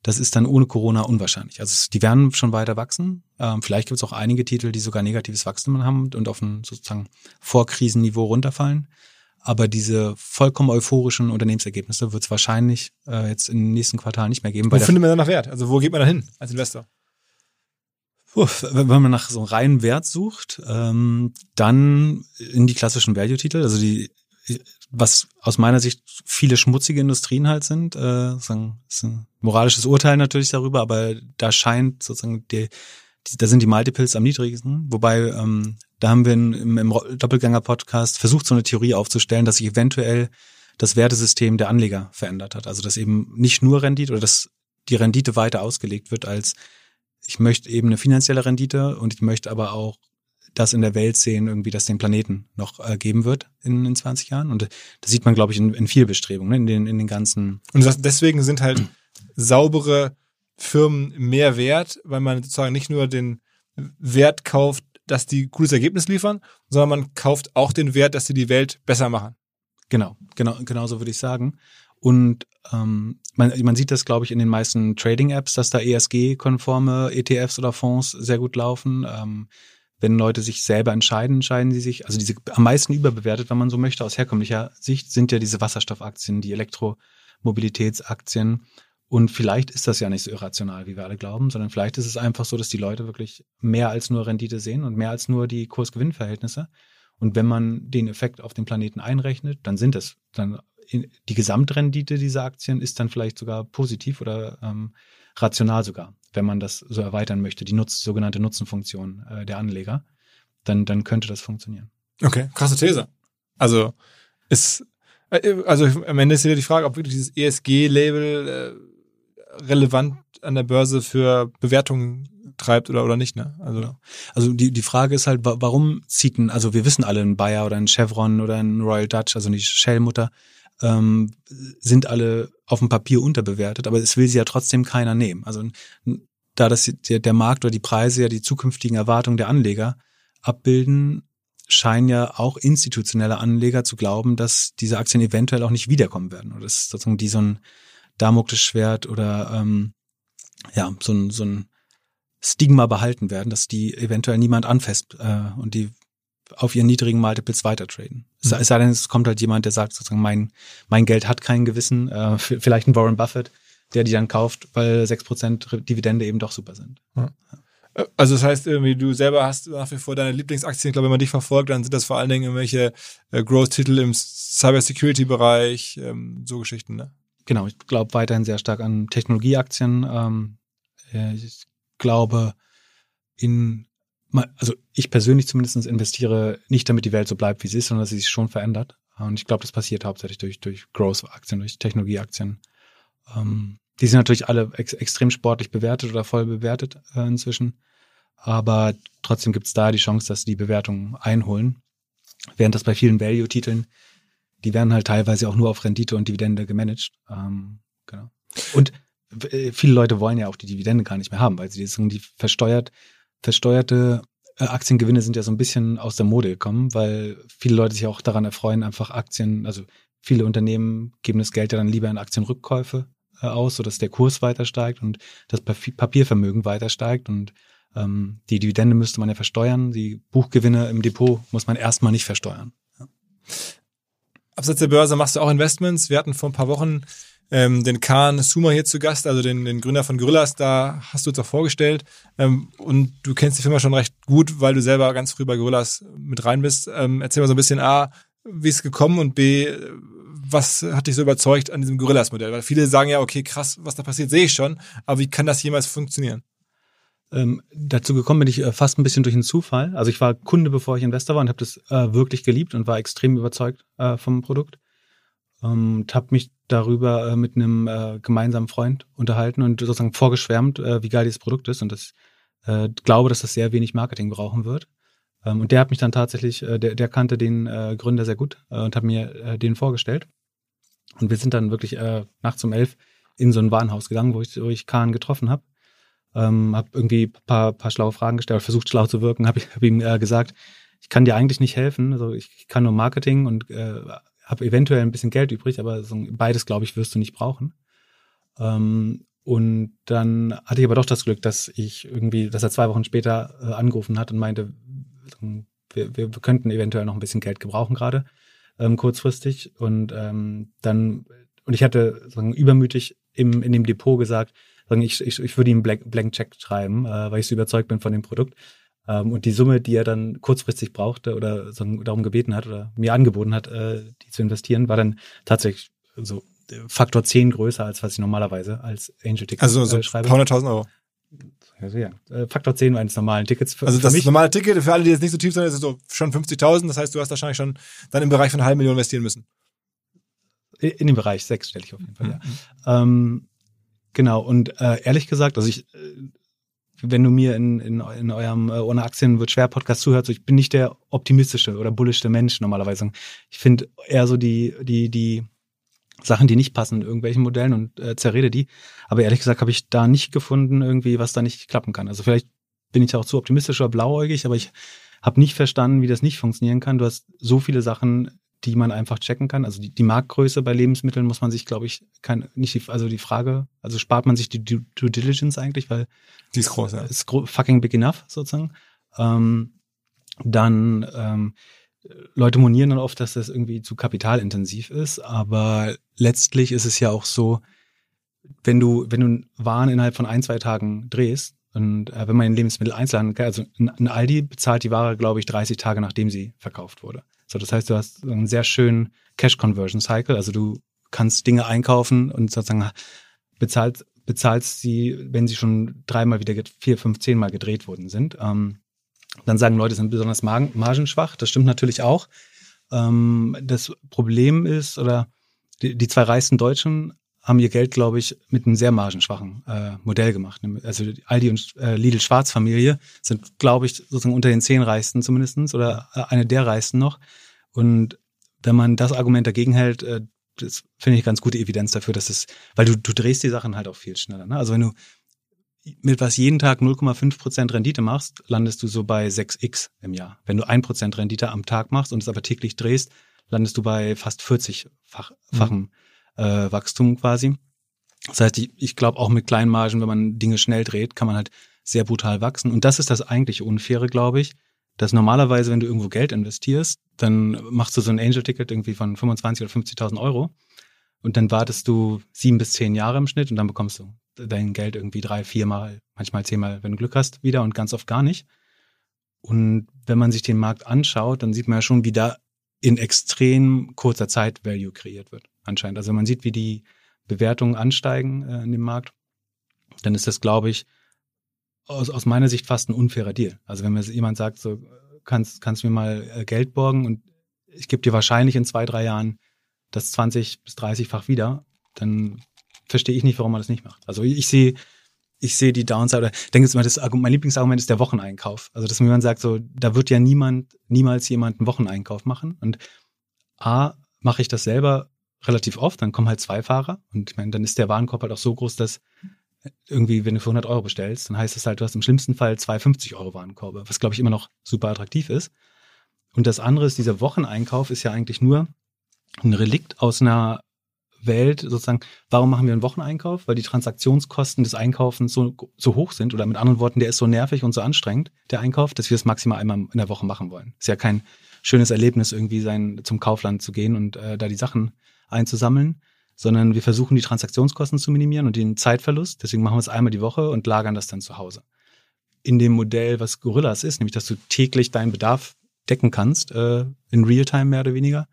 Das ist dann ohne Corona unwahrscheinlich. Also die werden schon weiter wachsen. Ähm, vielleicht gibt es auch einige Titel, die sogar negatives Wachstum haben und auf ein sozusagen Vorkrisenniveau runterfallen. Aber diese vollkommen euphorischen Unternehmensergebnisse wird es wahrscheinlich äh, jetzt im nächsten Quartal nicht mehr geben. Wo findet man dann noch Wert? Also wo geht man da hin als Investor? Wenn man nach so einem reinen Wert sucht, ähm, dann in die klassischen Value-Titel, also die, was aus meiner Sicht viele schmutzige Industrien halt sind, äh, sagen, ist ein moralisches Urteil natürlich darüber, aber da scheint sozusagen die, die da sind die Multiples am niedrigsten, wobei ähm, da haben wir im, im Doppelgänger-Podcast versucht, so eine Theorie aufzustellen, dass sich eventuell das Wertesystem der Anleger verändert hat. Also dass eben nicht nur Rendite oder dass die Rendite weiter ausgelegt wird als ich möchte eben eine finanzielle Rendite und ich möchte aber auch das in der Welt sehen, irgendwie, dass den Planeten noch äh, geben wird in, in 20 Jahren. Und das sieht man, glaube ich, in, in viel Bestrebungen, ne? in den, in den ganzen. Und das, deswegen sind halt saubere Firmen mehr wert, weil man sozusagen nicht nur den Wert kauft, dass die cooles Ergebnis liefern, sondern man kauft auch den Wert, dass sie die Welt besser machen. Genau, genau, genau so würde ich sagen. Und ähm, man, man sieht das, glaube ich, in den meisten Trading-Apps, dass da ESG-konforme ETFs oder Fonds sehr gut laufen. Ähm, wenn Leute sich selber entscheiden, entscheiden sie sich, also diese am meisten überbewertet, wenn man so möchte, aus herkömmlicher Sicht, sind ja diese Wasserstoffaktien, die Elektromobilitätsaktien. Und vielleicht ist das ja nicht so irrational, wie wir alle glauben, sondern vielleicht ist es einfach so, dass die Leute wirklich mehr als nur Rendite sehen und mehr als nur die Kurs-Gewinn-Verhältnisse. Und wenn man den Effekt auf den Planeten einrechnet, dann sind es dann die Gesamtrendite dieser Aktien ist dann vielleicht sogar positiv oder ähm, rational sogar, wenn man das so erweitern möchte, die Nutz, sogenannte Nutzenfunktion äh, der Anleger, dann, dann könnte das funktionieren. Okay, krasse These. Also ist äh, also am Ende ist wieder die Frage, ob wirklich dieses ESG-Label äh, relevant an der Börse für Bewertungen treibt oder, oder nicht, ne? Also, also die, die Frage ist halt, warum zieht ein, also wir wissen alle, ein Bayer oder ein Chevron oder ein Royal Dutch, also die Shell-Mutter, ähm, sind alle auf dem Papier unterbewertet, aber es will sie ja trotzdem keiner nehmen. Also da das der, der Markt oder die Preise ja die zukünftigen Erwartungen der Anleger abbilden, scheinen ja auch institutionelle Anleger zu glauben, dass diese Aktien eventuell auch nicht wiederkommen werden. Oder dass sozusagen die so ein Damoklesschwert oder ähm, ja, so ein, so ein Stigma behalten werden, dass die eventuell niemand anfasst äh, und die auf ihren niedrigen Multiples weiter traden. Mhm. Es sei denn, es kommt halt jemand, der sagt sozusagen, mein, mein Geld hat kein Gewissen, äh, vielleicht ein Warren Buffett, der die dann kauft, weil sechs Prozent Dividende eben doch super sind. Ja. Äh, also das heißt irgendwie, du selber hast nach wie vor deine Lieblingsaktien. Ich glaube, wenn man dich verfolgt, dann sind das vor allen Dingen irgendwelche äh, Growth-Titel im Cybersecurity-Bereich, ähm, so Geschichten, ne? Genau, ich glaube weiterhin sehr stark an Technologieaktien. Ähm, äh, ich glaube in also ich persönlich zumindest investiere nicht, damit die Welt so bleibt, wie sie ist, sondern dass sie sich schon verändert. Und ich glaube, das passiert hauptsächlich durch, durch Growth-Aktien, durch Technologieaktien. Ähm, die sind natürlich alle ex extrem sportlich bewertet oder voll bewertet äh, inzwischen. Aber trotzdem gibt es da die Chance, dass sie die Bewertung einholen. Während das bei vielen Value-Titeln, die werden halt teilweise auch nur auf Rendite und Dividende gemanagt. Ähm, genau. Und äh, viele Leute wollen ja auch die Dividende gar nicht mehr haben, weil sie die, die versteuert versteuerte äh, Aktiengewinne sind ja so ein bisschen aus der Mode gekommen, weil viele Leute sich auch daran erfreuen, einfach Aktien, also viele Unternehmen geben das Geld ja dann lieber in Aktienrückkäufe äh, aus, sodass der Kurs weiter steigt und das Papiervermögen weiter steigt und ähm, die Dividende müsste man ja versteuern, die Buchgewinne im Depot muss man erstmal nicht versteuern. Ja. Abseits der Börse machst du auch Investments. Wir hatten vor ein paar Wochen ähm, den Khan Suma hier zu Gast, also den, den Gründer von Gorillas, da hast du uns auch vorgestellt. Ähm, und du kennst die Firma schon recht gut, weil du selber ganz früh bei Gorillas mit rein bist. Ähm, erzähl mal so ein bisschen A, wie ist es gekommen und B, was hat dich so überzeugt an diesem Gorillas-Modell? Weil viele sagen ja, okay, krass, was da passiert, sehe ich schon, aber wie kann das jemals funktionieren? Ähm, dazu gekommen bin ich äh, fast ein bisschen durch einen Zufall. Also ich war Kunde, bevor ich Investor war und habe das äh, wirklich geliebt und war extrem überzeugt äh, vom Produkt. Ähm, und habe mich darüber äh, mit einem äh, gemeinsamen Freund unterhalten und sozusagen vorgeschwärmt, äh, wie geil dieses Produkt ist und das äh, glaube, dass das sehr wenig Marketing brauchen wird. Ähm, und der hat mich dann tatsächlich, äh, der, der kannte den äh, Gründer sehr gut äh, und hat mir äh, den vorgestellt. Und wir sind dann wirklich äh, nachts um elf in so ein Warenhaus gegangen, wo ich, wo ich Kahn getroffen habe. Ähm, habe irgendwie paar, paar schlaue Fragen gestellt, versucht schlau zu wirken, habe hab ihm äh, gesagt, ich kann dir eigentlich nicht helfen. Also ich, ich kann nur Marketing und äh, habe eventuell ein bisschen Geld übrig, aber so beides, glaube ich, wirst du nicht brauchen. Ähm, und dann hatte ich aber doch das Glück, dass ich irgendwie, dass er zwei Wochen später äh, angerufen hat und meinte, wir, wir könnten eventuell noch ein bisschen Geld gebrauchen gerade ähm, kurzfristig und ähm, dann und ich hatte sagen, übermütig im, in dem Depot gesagt, sagen, ich, ich, ich würde ihm Blank, Blank Check schreiben, äh, weil ich so überzeugt bin von dem Produkt. Ähm, und die Summe, die er dann kurzfristig brauchte oder sagen, darum gebeten hat oder mir angeboten hat, äh, die zu investieren, war dann tatsächlich so Faktor 10 größer, als was ich normalerweise als Angel Ticket also so äh, schreibe. 100.000 Euro. Also ja, äh, Faktor 10 eines normalen Tickets. Für, Also für das mich. normale Ticket, für alle, die jetzt nicht so tief sind, ist so schon 50.000. Das heißt, du hast wahrscheinlich schon dann im Bereich von einer halben Million investieren müssen. In dem Bereich sechsstellig auf jeden Fall, ja. Ähm, genau, und äh, ehrlich gesagt, also ich, äh, wenn du mir in, in, in eurem äh, Ohne Aktien wird schwer Podcast zuhörst, so ich bin nicht der optimistische oder bullischste Mensch normalerweise. Ich finde eher so die, die, die Sachen, die nicht passen in irgendwelchen Modellen und äh, zerrede die. Aber ehrlich gesagt habe ich da nicht gefunden, irgendwie, was da nicht klappen kann. Also vielleicht bin ich auch zu optimistisch oder blauäugig, aber ich habe nicht verstanden, wie das nicht funktionieren kann. Du hast so viele Sachen, die man einfach checken kann. Also die, die Marktgröße bei Lebensmitteln muss man sich, glaube ich, kein, nicht die, also die Frage, also spart man sich die Due, Due Diligence eigentlich, weil Die ist groß, ja. ist fucking big enough sozusagen. Ähm, dann ähm, Leute monieren dann oft, dass das irgendwie zu kapitalintensiv ist, aber letztlich ist es ja auch so, wenn du wenn du Waren innerhalb von ein zwei Tagen drehst und äh, wenn man in Lebensmitteleinzelhandel, also ein, ein Aldi bezahlt die Ware, glaube ich, 30 Tage nachdem sie verkauft wurde. So, das heißt, du hast einen sehr schönen Cash Conversion Cycle, also du kannst Dinge einkaufen und sozusagen bezahlt bezahlst sie, wenn sie schon dreimal wieder, vier, fünf, zehnmal gedreht worden sind. Ähm, dann sagen Leute, sind besonders margenschwach. Das stimmt natürlich auch. Ähm, das Problem ist, oder die, die zwei reichsten Deutschen haben ihr Geld, glaube ich, mit einem sehr margenschwachen äh, Modell gemacht. Also die Aldi und äh, Lidl Schwarzfamilie sind, glaube ich, sozusagen unter den zehn reichsten zumindestens oder äh, eine der reichsten noch. Und wenn man das Argument dagegen hält, äh, das finde ich ganz gute Evidenz dafür, dass es, weil du, du drehst die Sachen halt auch viel schneller. Ne? Also wenn du mit was jeden Tag 0,5 Prozent Rendite machst, landest du so bei 6x im Jahr. Wenn du 1 Prozent Rendite am Tag machst und es aber täglich drehst, landest du bei fast 40-fachen äh, Wachstum quasi. Das heißt, ich, ich glaube auch mit kleinen Margen, wenn man Dinge schnell dreht, kann man halt sehr brutal wachsen. Und das ist das eigentlich Unfaire, glaube ich, dass normalerweise, wenn du irgendwo Geld investierst, dann machst du so ein Angel-Ticket irgendwie von 25 oder 50.000 Euro und dann wartest du sieben bis zehn Jahre im Schnitt und dann bekommst du dein Geld irgendwie drei, viermal, manchmal zehnmal, wenn du Glück hast, wieder und ganz oft gar nicht. Und wenn man sich den Markt anschaut, dann sieht man ja schon, wie da in extrem kurzer Zeit Value kreiert wird, anscheinend. Also wenn man sieht, wie die Bewertungen ansteigen äh, in dem Markt, dann ist das, glaube ich, aus, aus meiner Sicht fast ein unfairer Deal. Also wenn mir jemand sagt, so kannst, kannst mir mal äh, Geld borgen und ich gebe dir wahrscheinlich in zwei, drei Jahren das 20 bis 30-fach wieder, dann verstehe ich nicht, warum man das nicht macht. Also ich, sehe, ich sehe die Downside oder denke mal, das mein Lieblingsargument ist der Wocheneinkauf. Also dass mir jemand sagt, so, da wird ja niemand, niemals jemand einen Wocheneinkauf machen. Und A, mache ich das selber relativ oft, dann kommen halt zwei Fahrer und ich meine, dann ist der Warenkorb halt auch so groß, dass irgendwie, wenn du für 100 Euro bestellst, dann heißt das halt, du hast im schlimmsten Fall zwei 50 Euro Warenkorbe, was glaube ich immer noch super attraktiv ist. Und das andere ist, dieser Wocheneinkauf ist ja eigentlich nur ein Relikt aus einer Welt, sozusagen, warum machen wir einen Wocheneinkauf? Weil die Transaktionskosten des Einkaufens so, so hoch sind oder mit anderen Worten, der ist so nervig und so anstrengend, der Einkauf, dass wir es maximal einmal in der Woche machen wollen. Ist ja kein schönes Erlebnis, irgendwie sein zum Kaufland zu gehen und äh, da die Sachen einzusammeln, sondern wir versuchen die Transaktionskosten zu minimieren und den Zeitverlust. Deswegen machen wir es einmal die Woche und lagern das dann zu Hause. In dem Modell, was Gorillas ist, nämlich dass du täglich deinen Bedarf decken kannst, äh, in Realtime mehr oder weniger,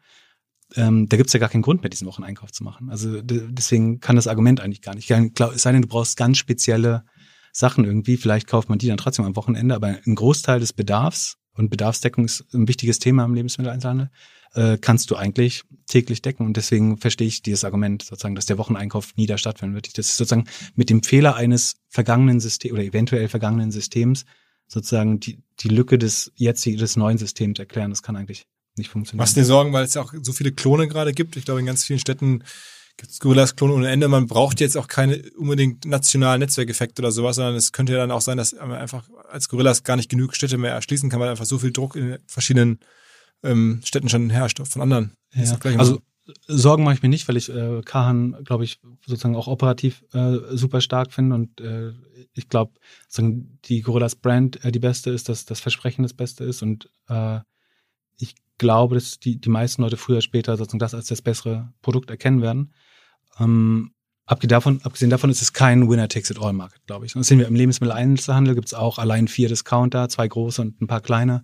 ähm, da gibt's ja gar keinen Grund mehr, diesen Wocheneinkauf zu machen. Also deswegen kann das Argument eigentlich gar nicht. Es sei denn, du brauchst ganz spezielle Sachen irgendwie. Vielleicht kauft man die dann trotzdem am Wochenende, aber ein Großteil des Bedarfs und Bedarfsdeckung ist ein wichtiges Thema im Lebensmitteleinzelhandel, äh, kannst du eigentlich täglich decken. Und deswegen verstehe ich dieses Argument sozusagen, dass der Wocheneinkauf nie da stattfinden wird. Das ist sozusagen mit dem Fehler eines vergangenen Systems oder eventuell vergangenen Systems sozusagen die, die Lücke des jetzigen, des neuen Systems erklären. Das kann eigentlich nicht funktionieren. Machst dir Sorgen, weil es ja auch so viele Klone gerade gibt? Ich glaube, in ganz vielen Städten gibt es Gorillas-Klone ohne Ende. Man braucht jetzt auch keine unbedingt nationalen Netzwerkeffekte oder sowas, sondern es könnte ja dann auch sein, dass man einfach als Gorillas gar nicht genug Städte mehr erschließen kann, weil einfach so viel Druck in verschiedenen ähm, Städten schon herrscht von anderen. Ja. Also Sorgen mache ich mir nicht, weil ich äh, Kahan, glaube ich, sozusagen auch operativ äh, super stark finde und äh, ich glaube, die Gorillas Brand äh, die beste ist, dass das Versprechen das Beste ist und äh, ich glaube, dass die, die meisten Leute früher oder später sozusagen das als das bessere Produkt erkennen werden. Ähm, abgesehen, davon, abgesehen davon ist es kein Winner-Takes-it-all-Market, glaube ich. Und das sehen wir im Lebensmitteleinzelhandel, gibt es auch allein vier Discounter, zwei große und ein paar kleine.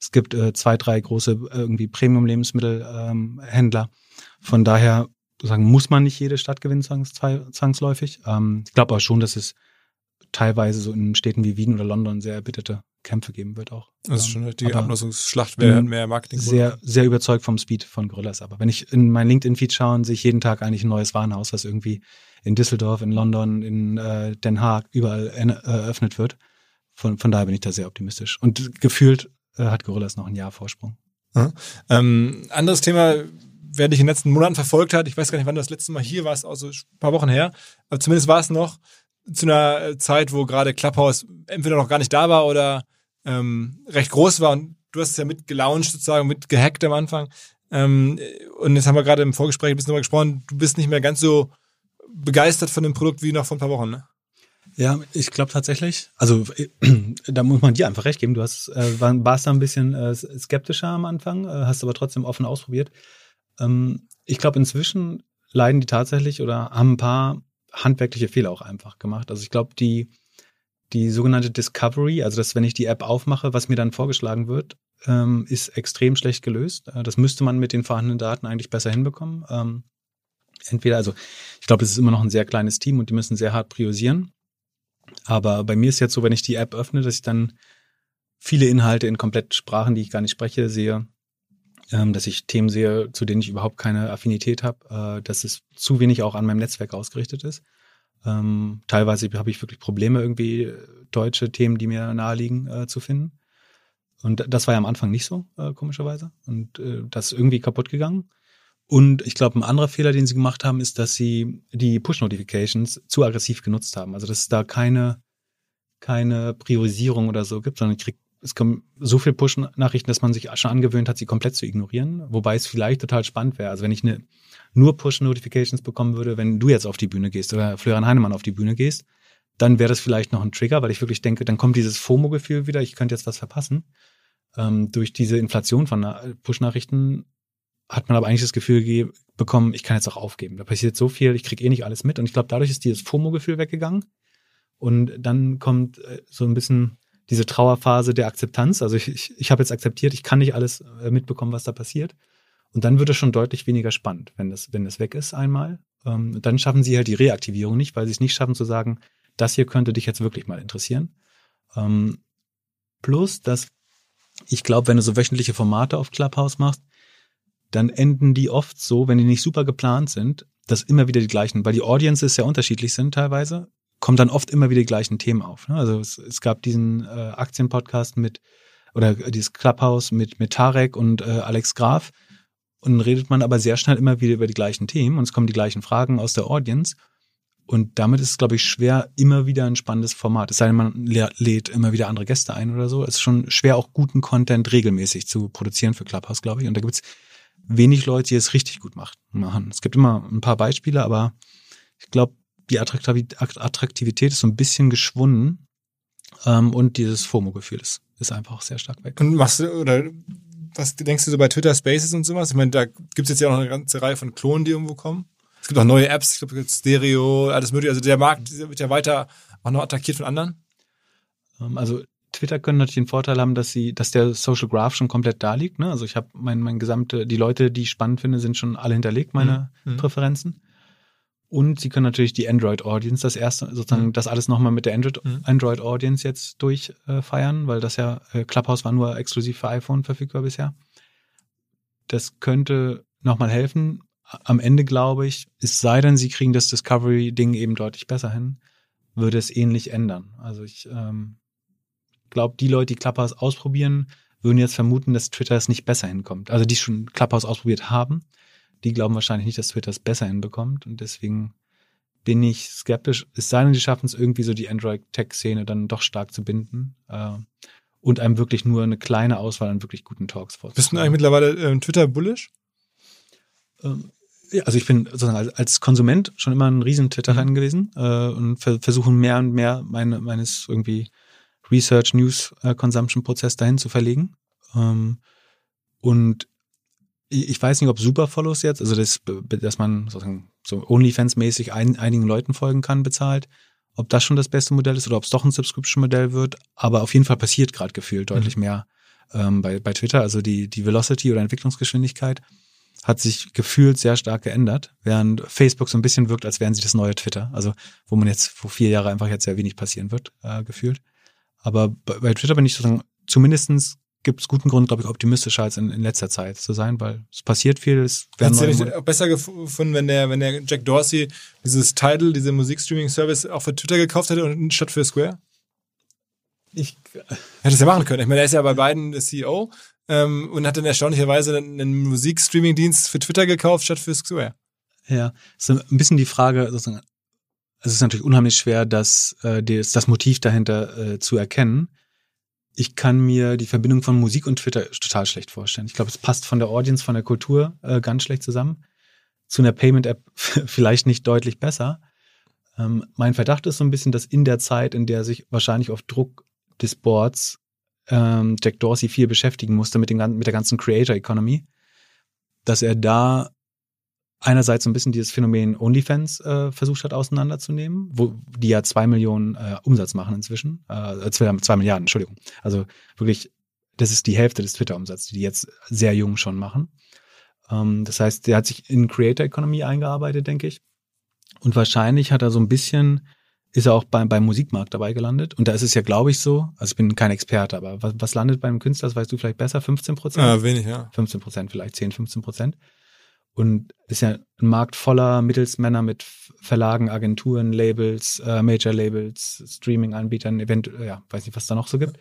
Es gibt äh, zwei, drei große äh, irgendwie Premium-Lebensmittelhändler. Ähm, Von daher sagen, muss man nicht jede Stadt gewinnen zwangs, zwangsläufig. Ähm, ich glaube aber schon, dass es teilweise so in Städten wie Wien oder London sehr erbitterte Kämpfe geben wird auch. Das ist schon die Abnutzungsschlacht, wer mehr Marketing. Sehr, sehr überzeugt vom Speed von Gorillas. Aber wenn ich in mein LinkedIn-Feed schaue, sehe ich jeden Tag eigentlich ein neues Warenhaus, was irgendwie in Düsseldorf, in London, in äh, Den Haag überall eröffnet wird. Von, von daher bin ich da sehr optimistisch. Und gefühlt äh, hat Gorillas noch ein Jahr Vorsprung. Ja. Ähm, anderes Thema, wer dich in den letzten Monaten verfolgt hat, ich weiß gar nicht, wann du das letzte Mal hier warst, also ein paar Wochen her, aber zumindest war es noch zu einer Zeit, wo gerade Clubhouse entweder noch gar nicht da war oder ähm, recht groß war und du hast es ja mit gelauncht sozusagen, mit gehackt am Anfang. Ähm, und jetzt haben wir gerade im Vorgespräch ein bisschen darüber gesprochen, du bist nicht mehr ganz so begeistert von dem Produkt wie noch vor ein paar Wochen, ne? Ja, ich glaube tatsächlich. Also [CLEARS THROAT] da muss man dir einfach recht geben. Du hast äh, war, warst da ein bisschen äh, skeptischer am Anfang, äh, hast aber trotzdem offen ausprobiert. Ähm, ich glaube inzwischen leiden die tatsächlich oder haben ein paar handwerkliche Fehler auch einfach gemacht. Also ich glaube die die sogenannte Discovery, also dass wenn ich die App aufmache, was mir dann vorgeschlagen wird, ähm, ist extrem schlecht gelöst. Äh, das müsste man mit den vorhandenen Daten eigentlich besser hinbekommen. Ähm, entweder, also ich glaube, es ist immer noch ein sehr kleines Team und die müssen sehr hart priorisieren. Aber bei mir ist jetzt so, wenn ich die App öffne, dass ich dann viele Inhalte in komplett Sprachen, die ich gar nicht spreche, sehe, ähm, dass ich Themen sehe, zu denen ich überhaupt keine Affinität habe, äh, dass es zu wenig auch an meinem Netzwerk ausgerichtet ist. Ähm, teilweise habe ich wirklich Probleme, irgendwie deutsche Themen, die mir naheliegen, äh, zu finden. Und das war ja am Anfang nicht so, äh, komischerweise. Und äh, das ist irgendwie kaputt gegangen. Und ich glaube, ein anderer Fehler, den sie gemacht haben, ist, dass sie die Push-Notifications zu aggressiv genutzt haben. Also dass es da keine, keine Priorisierung oder so gibt, sondern ich krieg, es kommen so viel Push-Nachrichten, dass man sich schon angewöhnt hat, sie komplett zu ignorieren. Wobei es vielleicht total spannend wäre. Also wenn ich eine nur Push-Notifications bekommen würde, wenn du jetzt auf die Bühne gehst oder Florian Heinemann auf die Bühne gehst, dann wäre das vielleicht noch ein Trigger, weil ich wirklich denke, dann kommt dieses FOMO-Gefühl wieder, ich könnte jetzt was verpassen. Ähm, durch diese Inflation von Push-Nachrichten hat man aber eigentlich das Gefühl bekommen, ich kann jetzt auch aufgeben. Da passiert so viel, ich kriege eh nicht alles mit. Und ich glaube, dadurch ist dieses FOMO-Gefühl weggegangen. Und dann kommt äh, so ein bisschen diese Trauerphase der Akzeptanz. Also ich, ich, ich habe jetzt akzeptiert, ich kann nicht alles äh, mitbekommen, was da passiert. Und dann wird es schon deutlich weniger spannend, wenn das, wenn das weg ist einmal. Ähm, dann schaffen sie halt die Reaktivierung nicht, weil sie es nicht schaffen zu sagen, das hier könnte dich jetzt wirklich mal interessieren. Ähm, plus, dass ich glaube, wenn du so wöchentliche Formate auf Clubhouse machst, dann enden die oft so, wenn die nicht super geplant sind, dass immer wieder die gleichen, weil die Audiences ja unterschiedlich sind teilweise, kommen dann oft immer wieder die gleichen Themen auf. Ne? Also es, es gab diesen äh, Aktienpodcast mit, oder dieses Clubhouse mit, mit Tarek und äh, Alex Graf, und dann redet man aber sehr schnell immer wieder über die gleichen Themen und es kommen die gleichen Fragen aus der Audience. Und damit ist es, glaube ich, schwer, immer wieder ein spannendes Format. Es sei denn, man lädt immer wieder andere Gäste ein oder so. Es ist schon schwer, auch guten Content regelmäßig zu produzieren für Clubhouse, glaube ich. Und da gibt es wenig Leute, die es richtig gut machen. Es gibt immer ein paar Beispiele, aber ich glaube, die Attraktivität ist so ein bisschen geschwunden. Ähm, und dieses FOMO-Gefühl ist, ist einfach sehr stark weg. Und machst du, oder was denkst du so bei Twitter Spaces und sowas? Ich meine, da gibt's jetzt ja auch noch eine ganze Reihe von Klonen, die irgendwo kommen. Es gibt auch neue Apps, ich glaube, Stereo, alles mögliche. Also der Markt wird ja weiter auch noch attackiert von anderen. Ähm, also Twitter können natürlich den Vorteil haben, dass sie, dass der Social Graph schon komplett da liegt. Ne? Also ich habe mein, mein gesamte, die Leute, die ich spannend finde, sind schon alle hinterlegt, meine Mhm. Mhm. Präferenzen. Und sie können natürlich die Android Audience, das erste, sozusagen Mhm. das alles nochmal mit der Android, Mhm. Android Audience jetzt durchfeiern, äh, weil das ja, äh, Clubhouse war nur exklusiv für iPhone verfügbar bisher. Das könnte nochmal helfen. Am Ende glaube ich, es sei denn, sie kriegen das Discovery-Ding eben deutlich besser hin, würde es ähnlich ändern. Also ich ähm, glaube, die Leute, die Clubhouse ausprobieren, würden jetzt vermuten, dass Twitter es nicht besser hinkommt. Also die schon Clubhouse ausprobiert haben, die glauben wahrscheinlich nicht, dass Twitter es besser hinbekommt. Und deswegen bin ich skeptisch. Es sei denn, die schaffen es irgendwie so die Android-Tech-Szene dann doch stark zu binden äh, und einem wirklich nur eine kleine Auswahl an wirklich guten Talks Bist du vorzustellen. eigentlich mittlerweile ähm, Twitter bullish? Ähm, ja, also ich bin sozusagen als, als Konsument schon immer ein riesen Twitter-Fan gewesen äh, und ver versuchen mehr und mehr meine, meines irgendwie Research, News, äh, Consumption-Prozess dahin zu verlegen. Ähm, und ich weiß nicht, ob Superfollows jetzt, also das, dass man sozusagen so OnlyFans-mäßig ein, einigen Leuten folgen kann, bezahlt, ob das schon das beste Modell ist oder ob es doch ein Subscription-Modell wird. Aber auf jeden Fall passiert gerade gefühlt deutlich mehr ähm, bei, bei Twitter. Also die, die Velocity oder Entwicklungsgeschwindigkeit hat sich gefühlt sehr stark geändert, während Facebook so ein bisschen wirkt, als wären sie das neue Twitter. Also wo man jetzt vor vier Jahren einfach jetzt sehr wenig passieren wird, äh, gefühlt. Aber bei, Twitter bin ich sozusagen, zumindestens gibt es guten Grund, glaube ich, optimistischer als in, in letzter Zeit zu sein, weil es passiert viel, es werden Hättest du auch besser gefunden, wenn der, wenn der Jack Dorsey dieses Tidal, diese Musikstreaming-Service auch für Twitter gekauft hätte und statt für Square? ich, Hätte es ja machen können. Ich meine, er ist ja bei beiden der CEO ähm, und hat dann erstaunlicherweise einen einen Musikstreaming-Dienst für Twitter gekauft statt für Square. Ja, so ein bisschen die Frage, sozusagen, es ist natürlich unheimlich schwer, das, äh, das, das Motiv dahinter äh, zu erkennen. Ich kann mir die Verbindung von Musik und Twitter total schlecht vorstellen. Ich glaube, es passt von der Audience, von der Kultur äh, ganz schlecht zusammen. Zu einer Payment-App [LAUGHS] vielleicht nicht deutlich besser. Ähm, mein Verdacht ist so ein bisschen, dass in der Zeit, in der sich wahrscheinlich auf Druck des Boards ähm, Jack Dorsey viel beschäftigen musste mit, dem, mit der ganzen Creator Economy, dass er da einerseits so ein bisschen dieses Phänomen OnlyFans äh, versucht hat auseinanderzunehmen, wo die ja zwei Millionen äh, Umsatz machen inzwischen, äh, zwei, zwei Milliarden, Entschuldigung. Also wirklich, das ist die Hälfte des Twitter-Umsatzes, die die jetzt sehr jung schon machen. Ähm, das heißt, der hat sich in Creator Economy eingearbeitet, denke ich. Und wahrscheinlich hat er so ein bisschen, ist er auch beim, beim Musikmarkt dabei gelandet. Und da ist es ja, glaube ich, so, also ich bin kein Experte, aber was, was landet beim Künstler, das weißt du vielleicht besser, 15 Prozent? Ja, wenig, ja. 15 Prozent, vielleicht 10, 15 Prozent. Und ist ja ein Markt voller Mittelsmänner mit Verlagen, Agenturen, Labels, äh, Major-Labels, Streaming-Anbietern, Event, ja, weiß nicht, was da noch so gibt.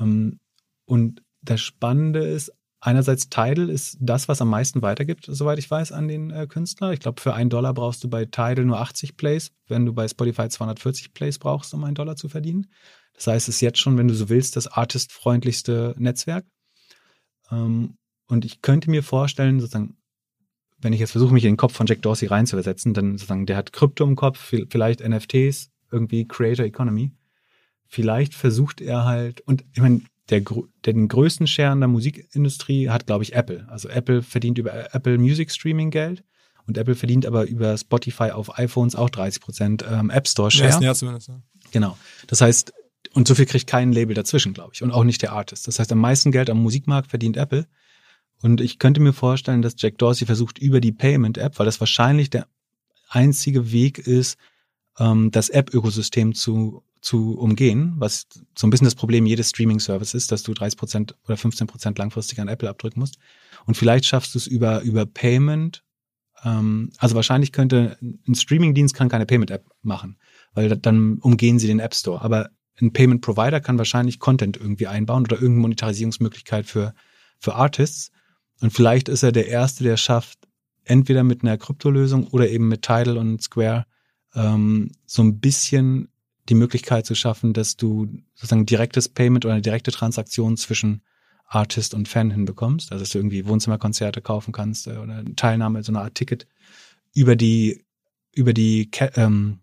Ähm, und das Spannende ist, einerseits Tidal ist das, was am meisten weitergibt, soweit ich weiß, an den äh, Künstler. Ich glaube, für einen Dollar brauchst du bei Tidal nur 80 Plays, wenn du bei Spotify 240 Plays brauchst, um einen Dollar zu verdienen. Das heißt, es ist jetzt schon, wenn du so willst, das artistfreundlichste Netzwerk. Ähm, und ich könnte mir vorstellen, sozusagen, wenn ich jetzt versuche, mich in den Kopf von Jack Dorsey reinzuversetzen, dann sozusagen, der hat Krypto im Kopf, vi- vielleicht NFTs, irgendwie Creator Economy. Vielleicht versucht er halt, und ich meine, der, der den größten Share in der Musikindustrie hat, glaube ich, Apple. Also Apple verdient über Apple Music Streaming Geld und Apple verdient aber über Spotify auf iPhones auch 30 Prozent ähm, App Store Im Share. ersten Jahr zumindest. Ja. Genau. Das heißt, und so viel kriegt kein Label dazwischen, glaube ich. Und auch nicht der Artist. Das heißt, am meisten Geld am Musikmarkt verdient Apple. Und ich könnte mir vorstellen, dass Jack Dorsey versucht, über die Payment-App, weil das wahrscheinlich der einzige Weg ist, ähm, das App-Ökosystem zu, zu umgehen, was so ein bisschen das Problem jedes Streaming-Service ist, dass du 30 Prozent oder 15 Prozent langfristig an Apple abdrücken musst. Und vielleicht schaffst du es über, über Payment. Ähm, also wahrscheinlich könnte ein Streaming-Dienst kann keine Payment-App machen weil da- dann umgehen sie den App Store. Aber ein Payment Provider kann wahrscheinlich Content irgendwie einbauen oder irgendeine Monetarisierungsmöglichkeit für, für Artists. Und vielleicht ist er der Erste, der schafft, entweder mit einer Kryptolösung oder eben mit Tidal und Square ähm, so ein bisschen die Möglichkeit zu schaffen, dass du sozusagen direktes Payment oder eine direkte Transaktion zwischen Artist und Fan hinbekommst. Also dass du irgendwie Wohnzimmerkonzerte kaufen kannst äh, oder eine Teilnahme, so eine Art Ticket über die über die Ca ähm,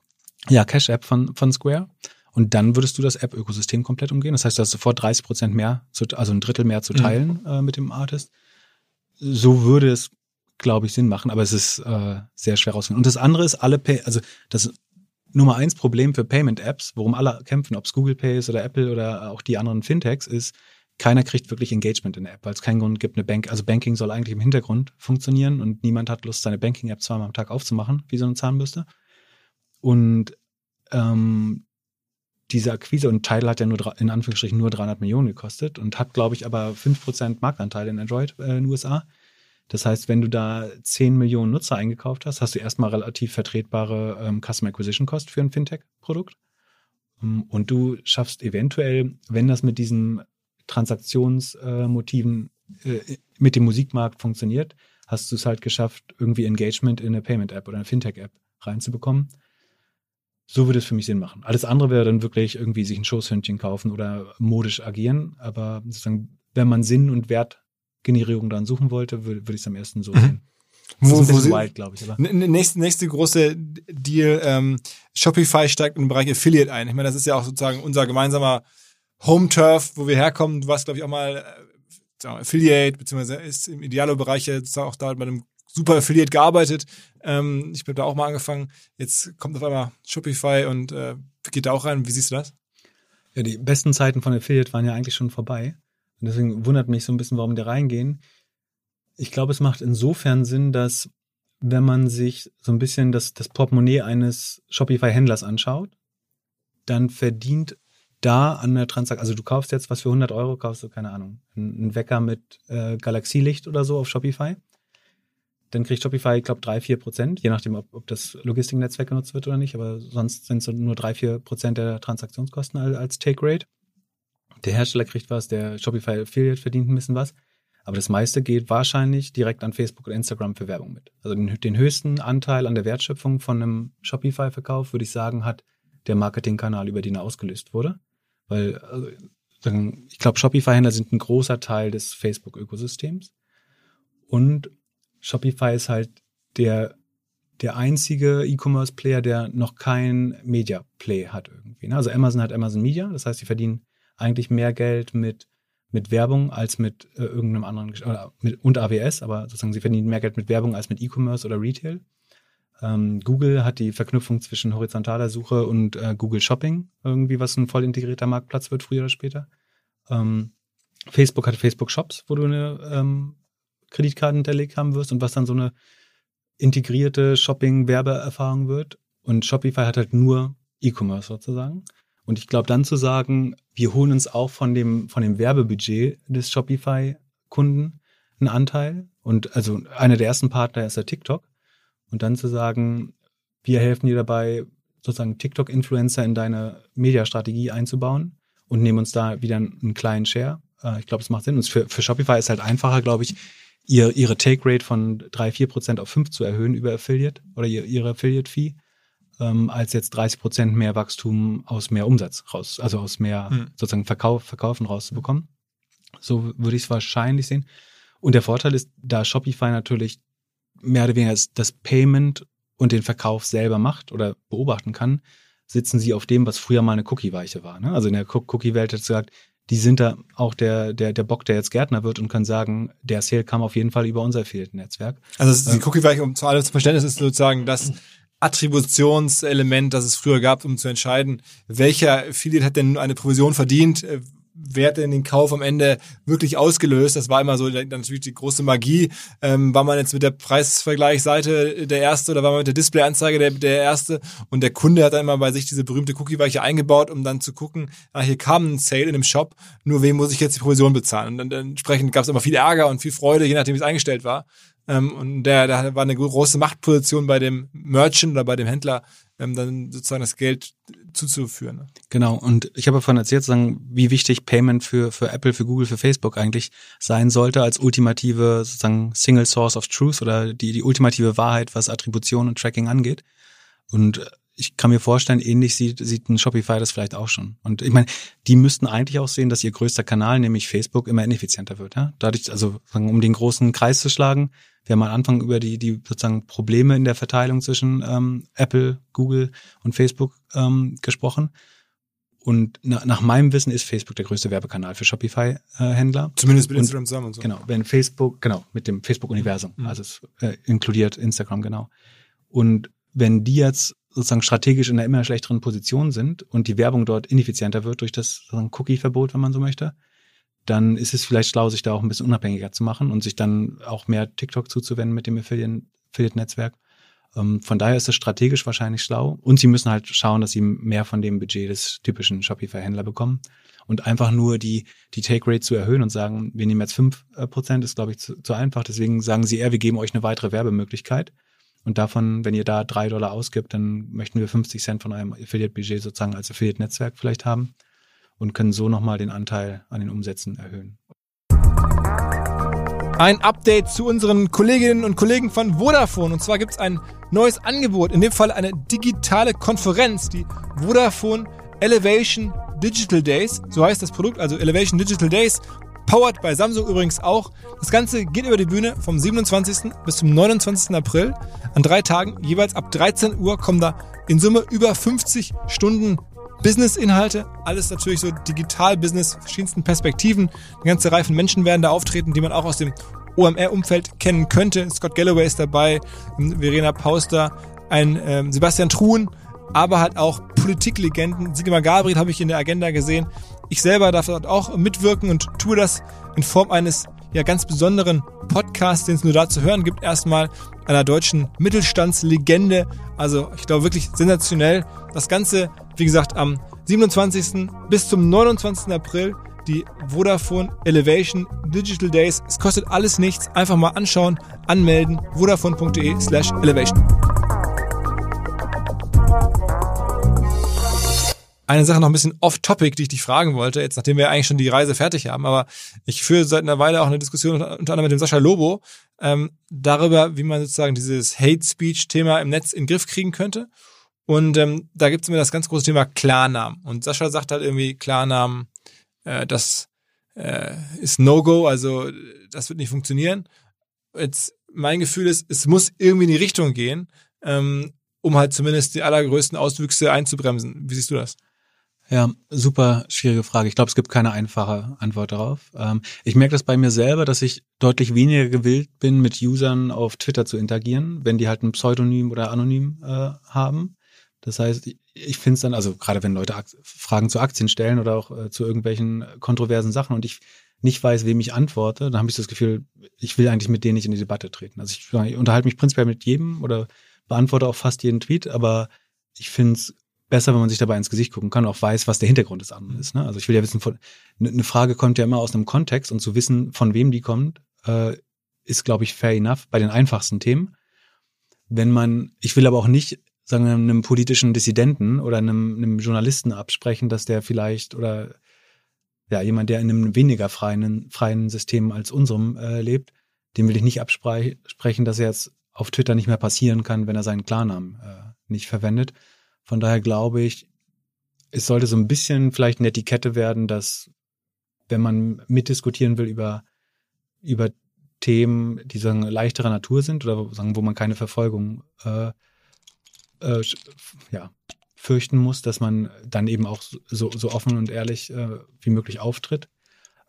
ja, Cash-App von, von Square. Und dann würdest du das App-Ökosystem komplett umgehen. Das heißt, du hast sofort 30 Prozent mehr, zu, also ein Drittel mehr zu teilen mhm. äh, mit dem Artist. So würde es, glaube ich, Sinn machen, aber es ist äh, sehr schwer rauszufinden. Und das andere ist, alle Pay, also das Nummer eins Problem für Payment-Apps, worum alle kämpfen, ob es Google Pay ist oder Apple oder auch die anderen Fintechs, ist, keiner kriegt wirklich Engagement in der App, weil es keinen Grund gibt, eine Bank, also Banking soll eigentlich im Hintergrund funktionieren und niemand hat Lust, seine Banking-App zweimal am Tag aufzumachen, wie so eine Zahnbürste. Und ähm, diese Akquise und Tidal hat ja nur in Anführungsstrichen nur 300 Millionen gekostet und hat, glaube ich, aber 5% Marktanteil in Android äh, in den USA. Das heißt, wenn du da 10 Millionen Nutzer eingekauft hast, hast du erstmal relativ vertretbare ähm, Customer Acquisition Cost für ein Fintech-Produkt. Um, und du schaffst eventuell, wenn das mit diesen Transaktionsmotiven äh, mit dem Musikmarkt funktioniert, hast du es halt geschafft, irgendwie Engagement in eine Payment-App oder eine Fintech-App reinzubekommen. So würde es für mich Sinn machen. Alles andere wäre dann wirklich irgendwie sich ein Schoßhündchen kaufen oder modisch agieren. Aber sozusagen, wenn man Sinn und Wertgenerierung dann suchen wollte, würde, würde ich es am ersten so mhm. sehen. Das wo, ist ein wild, glaube ich. Aber. Nächste, nächste große Deal, ähm, Shopify steigt im Bereich Affiliate ein. Ich meine, das ist ja auch sozusagen unser gemeinsamer Home-Turf, wo wir herkommen. Du warst, glaube ich, auch mal äh, Affiliate, beziehungsweise ist im Idealo-Bereich jetzt auch da bei einem super Affiliate gearbeitet. Ähm, ich bin da auch mal angefangen. Jetzt kommt auf einmal Shopify und äh, geht da auch rein. Wie siehst du das? Ja, die besten Zeiten von Affiliate waren ja eigentlich schon vorbei. Und deswegen wundert mich so ein bisschen, warum die reingehen. Ich glaube, es macht insofern Sinn, dass wenn man sich so ein bisschen das, das Portemonnaie eines Shopify-Händlers anschaut, dann verdient da an der Transaktion, also du kaufst jetzt was für 100 Euro, kaufst du, keine Ahnung, einen Wecker mit äh, Galaxielicht oder so auf Shopify dann kriegt Shopify, ich glaube, drei, vier Prozent, je nachdem, ob, ob das Logistiknetzwerk genutzt wird oder nicht, aber sonst sind es nur drei, vier Prozent der Transaktionskosten als, als Take Rate. Der Hersteller kriegt was, der Shopify Affiliate verdient ein bisschen was. Aber das meiste geht wahrscheinlich direkt an Facebook und Instagram für Werbung mit. Also den, den höchsten Anteil an der Wertschöpfung von einem Shopify-Verkauf, würde ich sagen, hat der Marketingkanal, über den er ausgelöst wurde. Weil also, ich glaube, Shopify-Händler sind ein großer Teil des Facebook-Ökosystems. Und Shopify ist halt der, der einzige E-Commerce-Player, der noch kein Media-Play hat irgendwie. Ne? Also Amazon hat Amazon Media, das heißt, sie verdienen eigentlich mehr Geld mit, mit Werbung als mit äh, irgendeinem anderen, oder mit, und AWS, aber sozusagen sie verdienen mehr Geld mit Werbung als mit E-Commerce oder Retail. Ähm, Google hat die Verknüpfung zwischen horizontaler Suche und äh, Google Shopping, irgendwie, was ein voll integrierter Marktplatz wird, früher oder später. Ähm, Facebook hat Facebook Shops, wo du eine ähm, Kreditkarten hinterlegt haben wirst und was dann so eine integrierte Shopping-Werbeerfahrung wird. Und Shopify hat halt nur E-Commerce sozusagen. Und ich glaube dann zu sagen, wir holen uns auch von dem, von dem Werbebudget des Shopify-Kunden einen Anteil. Und also einer der ersten Partner ist der TikTok. Und dann zu sagen, wir helfen dir dabei, sozusagen TikTok-Influencer in deine Mediastrategie einzubauen und nehmen uns da wieder einen kleinen Share. Äh, ich glaube, es macht Sinn. Und für, für Shopify ist halt einfacher, glaube ich, ihr, ihre Take Rate von drei vier Prozent auf fünf zu erhöhen über Affiliate oder ihre Affiliate Fee, ähm, als jetzt 30 Prozent mehr Wachstum aus mehr Umsatz raus, also aus mehr hm. sozusagen Verkauf, Verkaufen rauszubekommen. So würde ich es wahrscheinlich sehen. Und der Vorteil ist, da Shopify natürlich mehr oder weniger das Payment und den Verkauf selber macht oder beobachten kann, sitzen sie auf dem, was früher mal eine Cookie-Weiche war. Ne? Also in der Cookie-Welt hat gesagt, die sind da auch der, der, der Bock, der jetzt Gärtner wird und kann sagen, der Sale kam auf jeden Fall über unser Affiliate-Netzwerk. Also die ähm, Cookie-Weiche, um zu allem zu Verständnis, ist sozusagen das Attributionselement, das es früher gab, um zu entscheiden, welcher Affiliate hat denn eine Provision verdient, wer hat denn den Kauf am Ende wirklich ausgelöst? Das war immer so natürlich die große Magie. Ähm, war man jetzt mit der Preisvergleichsseite der Erste oder war man mit der Displayanzeige der, der Erste? Und der Kunde hat dann immer bei sich diese berühmte Cookie-Weiche eingebaut, um dann zu gucken, ah, hier kam ein Sale in einem Shop, nur wem muss ich jetzt die Provision bezahlen? Und dann entsprechend gab es immer viel Ärger und viel Freude, je nachdem, wie es eingestellt war. Ähm, und der, da war eine große Machtposition bei dem Merchant oder bei dem Händler, ähm, dann sozusagen das Geld zuzuführen. Ne? Genau. Und ich habe vorhin erzählt, sagen, wie wichtig Payment für, für Apple, für Google, für Facebook eigentlich sein sollte als ultimative sozusagen Single Source of Truth oder die, die ultimative Wahrheit, was Attribution und Tracking angeht. Und ich kann mir vorstellen, ähnlich sieht, sieht ein Shopify das vielleicht auch schon. Und ich meine, die müssten eigentlich auch sehen, dass ihr größter Kanal, nämlich Facebook, immer ineffizienter wird. Ja? Dadurch, also um den großen Kreis zu schlagen, wir haben am Anfang über die, die sozusagen Probleme in der Verteilung zwischen ähm, Apple, Google und Facebook ähm, gesprochen. und na, nach meinem Wissen ist Facebook der größte Werbekanal für Shopify-Händler. Zumindest mit Und- Instagram zusammen und so. Genau, wenn Facebook, genau, mit dem Facebook-Universum. Mhm. Also es äh, inkludiert Instagram, genau. Und wenn die jetzt sozusagen strategisch in einer immer schlechteren Position sind und die Werbung dort ineffizienter wird durch das Cookie-Verbot, wenn man so möchte, dann ist es vielleicht schlau, sich da auch ein bisschen unabhängiger zu machen und sich dann auch mehr TikTok zuzuwenden mit dem Affiliate- Affiliate-Netzwerk. Ähm, von daher ist es strategisch wahrscheinlich schlau. Und sie müssen halt schauen, dass sie mehr von dem Budget des typischen Shopify-Händler bekommen. Und einfach nur die, die Take-Rate zu erhöhen und sagen, wir nehmen jetzt fünf äh, Prozent, ist, glaube ich, zu, zu einfach. Deswegen sagen sie eher, wir geben euch eine weitere Werbemöglichkeit. Und davon, wenn ihr da drei Dollar ausgibt, dann möchten wir 50 Cent von eurem Affiliate-Budget sozusagen als Affiliate-Netzwerk vielleicht haben und können so nochmal den Anteil an den Umsätzen erhöhen. Ein Update zu unseren Kolleginnen und Kollegen von Vodafone. Und zwar gibt es ein neues Angebot, in dem Fall eine digitale Konferenz, die Vodafone Elevation Digital Days. So heißt das Produkt, also Elevation Digital Days. Powered bei Samsung übrigens auch. Das Ganze geht über die Bühne vom 27. bis zum 29. April. An drei Tagen, jeweils ab 13 Uhr, kommen da in Summe über 50 Stunden Business-Inhalte, alles natürlich so Digital-Business, verschiedensten Perspektiven. Eine ganze Reihe von Menschen werden da auftreten, die man auch aus dem OMR-Umfeld kennen könnte. Scott Galloway ist dabei, ähm, Verena Pauster, ein ähm, Sebastian Truhen, aber halt auch Politiklegenden. Sigmar Gabriel habe ich in der Agenda gesehen. Ich selber darf dort auch mitwirken und tue das in Form eines ja ganz besonderen Podcasts, den es nur da zu hören gibt. Erstmal einer deutschen Mittelstandslegende. Also ich glaube wirklich sensationell. Das Ganze, wie gesagt, am 27. bis zum 29. April die Vodafone Elevation Digital Days. Es kostet alles nichts. Einfach mal anschauen, anmelden. Vodafone.de slash elevation. Eine Sache noch ein bisschen off-topic, die ich dich fragen wollte, jetzt nachdem wir eigentlich schon die Reise fertig haben, aber ich führe seit einer Weile auch eine Diskussion unter anderem mit dem Sascha Lobo ähm, darüber, wie man sozusagen dieses Hate-Speech-Thema im Netz in den Griff kriegen könnte. Und ähm, da gibt es immer das ganz große Thema Klarnamen. Und Sascha sagt halt irgendwie Klarnamen, äh, das äh, ist No-Go, also das wird nicht funktionieren. Jetzt mein Gefühl ist, es muss irgendwie in die Richtung gehen, ähm, um halt zumindest die allergrößten Auswüchse einzubremsen. Wie siehst du das? Ja, super schwierige Frage. Ich glaube, es gibt keine einfache Antwort darauf. Ähm, ich merke das bei mir selber, dass ich deutlich weniger gewillt bin, mit Usern auf Twitter zu interagieren, wenn die halt ein Pseudonym oder anonym äh, haben. Das heißt, ich, finde es dann, also gerade wenn Leute Ak Fragen zu Aktien stellen oder auch äh, zu irgendwelchen kontroversen Sachen und ich nicht weiß, wem ich antworte, dann habe ich das Gefühl, ich will eigentlich mit denen nicht in die Debatte treten. Also ich, ich unterhalte mich prinzipiell mit jedem oder beantworte auch fast jeden Tweet, aber ich finde es besser, wenn man sich dabei ins Gesicht gucken kann und auch weiß, was der Hintergrund des anderen ist. Ne? Also ich will ja wissen, von, ne- eine Frage kommt ja immer aus einem Kontext und zu wissen, von wem die kommt, äh, ist, glaube ich, fair enough bei den einfachsten Themen. Wenn man, ich will aber auch nicht sagen wir, einem politischen Dissidenten oder einem, einem Journalisten absprechen, dass der vielleicht oder ja jemand, der in einem weniger freien, freien System als unserem äh, lebt, dem will ich nicht absprechen, dass er jetzt auf Twitter nicht mehr passieren kann, wenn er seinen Klarnamen äh, nicht verwendet. Von daher glaube ich, es sollte so ein bisschen vielleicht eine Etikette werden, dass wenn man mitdiskutieren will über, über Themen, die sagen leichterer Natur sind oder sagen, wo man keine Verfolgung äh, äh, ja, fürchten muss, dass man dann eben auch so, so offen und ehrlich äh, wie möglich auftritt.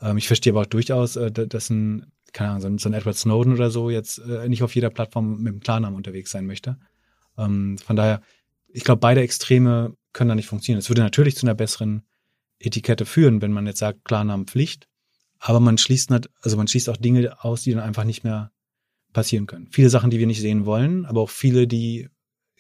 Ähm, ich verstehe aber auch durchaus, äh, da- dass ein, keine Ahnung, so ein, so ein Edward Snowden oder so jetzt äh, nicht auf jeder Plattform mit dem Klarnamen unterwegs sein möchte. Ähm, von daher, ich glaube, beide Extreme können da nicht funktionieren. Es würde natürlich zu einer besseren Etikette führen, wenn man jetzt sagt, Klarnamenpflicht, aber man schließt nicht, also man schließt auch Dinge aus, die dann einfach nicht mehr passieren können. Viele Sachen, die wir nicht sehen wollen, aber auch viele, die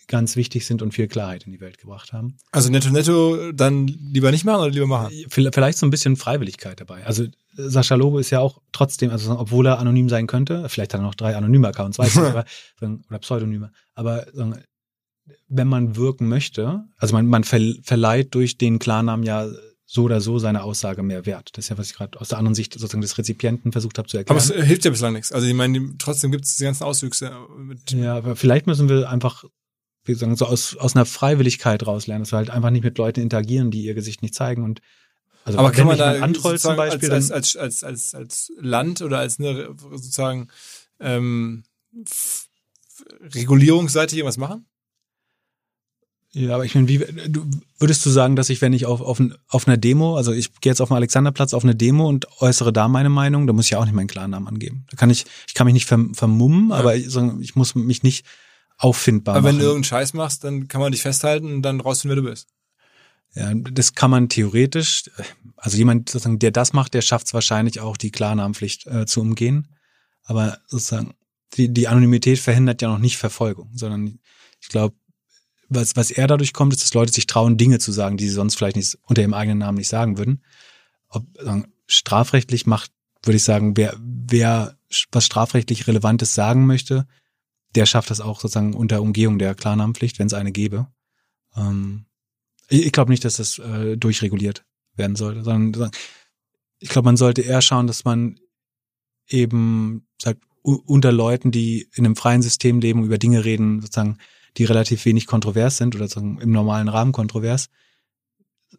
ganz wichtig sind und viel Klarheit in die Welt gebracht haben. Also netto netto dann lieber nicht machen oder lieber machen? Vielleicht so ein bisschen Freiwilligkeit dabei. Also Sascha Lobo ist ja auch trotzdem, also obwohl er anonym sein könnte, vielleicht hat er noch drei anonyme Accounts, weiß ich nicht, [LAUGHS] aber, oder Pseudonyme, aber wenn man wirken möchte, also man, man ver, verleiht durch den Klarnamen ja so oder so seine Aussage mehr Wert. Das ist ja, was ich gerade aus der anderen Sicht sozusagen des Rezipienten versucht habe zu erklären. Aber es äh, hilft ja bislang nichts. Also ich meine, trotzdem gibt es diese ganzen Auswüchse. Mit, Ja, aber vielleicht müssen wir einfach, wie sagen, so aus, aus einer Freiwilligkeit rauslernen, dass wir halt einfach nicht mit Leuten interagieren, die ihr Gesicht nicht zeigen und also aber kann man da antrollt zum Beispiel, als, als, als, als, als, Land oder als eine sozusagen ähm, regulierungsseitig irgendwas machen? Ja, aber ich meine, wie du, würdest du sagen, dass ich, wenn ich auf, auf, auf einer Demo, also ich gehe jetzt auf den Alexanderplatz auf eine Demo und äußere da meine Meinung, da muss ich ja auch nicht meinen Klarnamen angeben. Da kann ich, ich kann mich nicht verm, vermummen, ja. aber ich, ich muss mich nicht auffindbar aber machen. Aber wenn du irgendeinen Scheiß machst, dann kann man dich festhalten und dann rausfinden, wer du bist. Ja, das kann man theoretisch, also jemand sozusagen, der das macht, der schafft es wahrscheinlich auch, die Klarnamenpflicht äh, zu umgehen. Aber sozusagen, die, die Anonymität verhindert ja noch nicht Verfolgung, sondern ich glaube, was, was er dadurch kommt, ist, dass Leute sich trauen, Dinge zu sagen, die sie sonst vielleicht nicht unter ihrem eigenen Namen nicht sagen würden. Ob sagen, strafrechtlich macht, würde ich sagen, wer, wer was strafrechtlich Relevantes sagen möchte, der schafft das auch sozusagen unter Umgehung der Klarnamenpflicht, wenn es eine gäbe. Ähm, ich, ich glaube nicht, dass das äh, durchreguliert werden sollte, sondern ich glaube, man sollte eher schauen, dass man eben sagt, unter Leuten, die in einem freien System leben, über Dinge reden, sozusagen die relativ wenig kontrovers sind oder sagen, im normalen Rahmen kontrovers,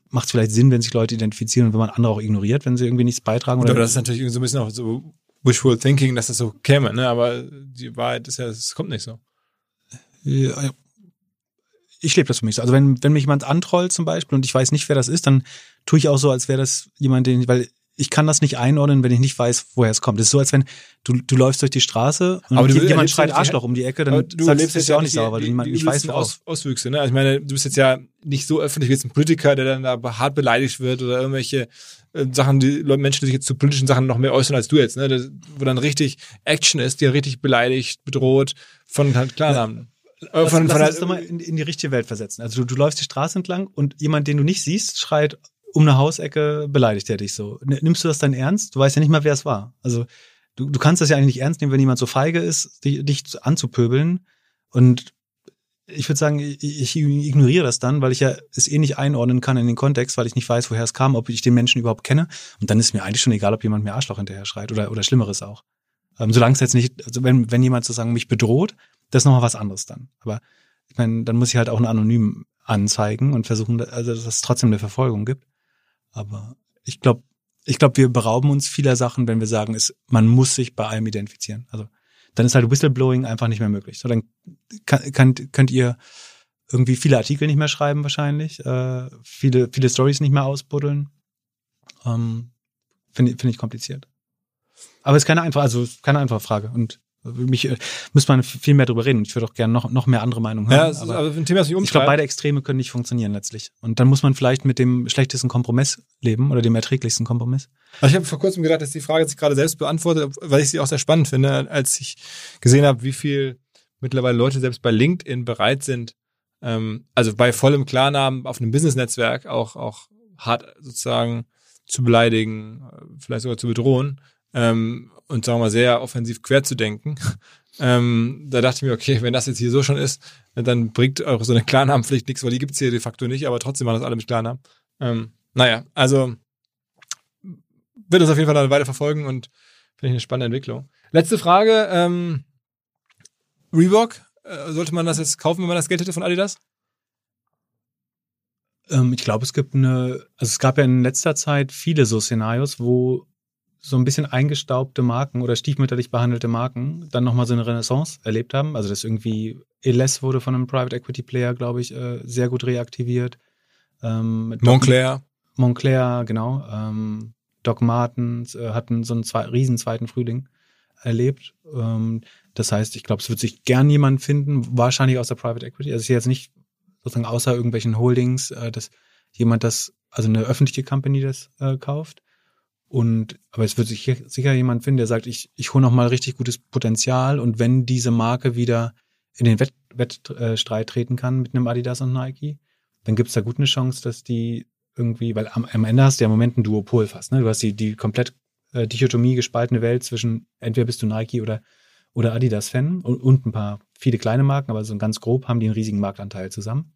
macht es vielleicht Sinn, wenn sich Leute identifizieren und wenn man andere auch ignoriert, wenn sie irgendwie nichts beitragen. Oder aber das ist natürlich so ein bisschen auch so wishful thinking, dass das so käme, ne? Aber die Wahrheit ist ja, es kommt nicht so. Ja, ich lebe das für mich so. Also wenn, wenn mich jemand antrollt zum Beispiel und ich weiß nicht, wer das ist, dann tue ich auch so, als wäre das jemand, den, weil ich kann das nicht einordnen, wenn ich nicht weiß, woher es kommt. Es ist so, als wenn du, du läufst durch die Straße und aber jemand schreit Arschloch um die Ecke, dann du sagst es ja auch nicht sauber, weil du niemand nicht weißt, Aus, Auswüchse. Ne? Also ich meine, du bist jetzt ja nicht so öffentlich wie jetzt ein Politiker, der dann da hart beleidigt wird oder irgendwelche äh, Sachen, die Menschen, die sich jetzt zu politischen Sachen noch mehr äußern als du jetzt, ne? Das, wo dann richtig Action ist, die richtig beleidigt, bedroht von halt Klarnamen. Ja. Lass, von, lass von uns doch mal in, in, die richtige Welt versetzen. Also du, du läufst die Straße entlang und jemand, den du nicht siehst, schreit um eine Hausecke beleidigt er dich so. Nimmst du das dann ernst? Du weißt ja nicht mal, wer es war. Also du, du kannst das ja eigentlich nicht ernst nehmen, wenn jemand so feige ist, dich, dich anzupöbeln. Und ich würde sagen, ich, ich ignoriere das dann, weil ich ja es eh nicht einordnen kann in den Kontext, weil ich nicht weiß, woher es kam, ob ich den Menschen überhaupt kenne. Und dann ist mir eigentlich schon egal, ob jemand mir Arschloch hinterher schreit oder, oder Schlimmeres auch. Ähm, solange es jetzt nicht, also wenn, wenn jemand sozusagen mich bedroht, das ist nochmal was anderes dann. Aber ich meine, dann muss ich halt auch einen Anonym anzeigen und versuchen, also dass es trotzdem eine Verfolgung gibt. Aber ich glaube, ich glaube, wir berauben uns vieler Sachen, wenn wir sagen, es, man muss sich bei allem identifizieren. Also dann ist halt Whistleblowing einfach nicht mehr möglich. So, dann kann, kann, könnt ihr irgendwie viele Artikel nicht mehr schreiben wahrscheinlich, äh, viele, viele Stories nicht mehr ausbuddeln. Ähm, Finde find ich kompliziert. Aber es ist keine einfache, also keine einfache Frage. Und mich äh, müsste man viel mehr darüber reden. Ich würde auch gerne noch, noch mehr andere Meinungen hören. Ja, ist, aber, aber ein Thema, das mich Ich glaube, beide Extreme können nicht funktionieren letztlich. Und dann muss man vielleicht mit dem schlechtesten Kompromiss leben oder dem erträglichsten Kompromiss. Also ich habe vor kurzem gedacht, dass die Frage sich gerade selbst beantwortet, weil ich sie auch sehr spannend finde, als ich gesehen habe, wie viel mittlerweile Leute selbst bei LinkedIn bereit sind, ähm, also bei vollem Klarnamen auf einem Business-Netzwerk auch, auch hart sozusagen zu beleidigen, äh, vielleicht sogar zu bedrohen. Ähm, und sagen wir mal sehr offensiv quer zu denken. [LAUGHS] Ähm, da dachte ich mir, okay, wenn das jetzt hier so schon ist, dann bringt eure so eine Klarnamenpflicht nichts, weil die gibt's hier de facto nicht, aber trotzdem machen das alle mit Klarnamen. Ähm, naja, also wird uns auf jeden Fall dann weiter verfolgen und finde ich eine spannende Entwicklung. Letzte Frage, ähm, Reebok, äh, sollte man das jetzt kaufen, wenn man das Geld hätte von Adidas? Ähm, ich glaube, es gibt eine, also es gab ja in letzter Zeit viele so Szenarios, wo so ein bisschen eingestaubte Marken oder stiefmütterlich behandelte Marken dann nochmal so eine Renaissance erlebt haben. Also das irgendwie Eles wurde von einem Private Equity Player, glaube ich, äh, sehr gut reaktiviert. Ähm, Montclair. Montclair, genau. Ähm, Doc Martens äh, hatten so einen zwei, riesen zweiten Frühling erlebt. Ähm, das heißt, ich glaube, es wird sich gern jemand finden, wahrscheinlich aus der Private Equity. Also es ist jetzt nicht sozusagen außer irgendwelchen Holdings, äh, dass jemand das, also eine öffentliche Company das äh, kauft. Und aber es wird sich sicher jemand finden, der sagt, ich, ich hole noch mal richtig gutes Potenzial und wenn diese Marke wieder in den Wett, Wettstreit treten kann mit einem Adidas und Nike, dann gibt es da gut eine Chance, dass die irgendwie, weil am, am Ende hast du ja im Moment ein Duopol fast, ne? Du hast die, die komplett äh, Dichotomie gespaltene Welt zwischen entweder bist du Nike oder, oder Adidas-Fan und, und ein paar, viele kleine Marken, aber so ganz grob haben die einen riesigen Marktanteil zusammen.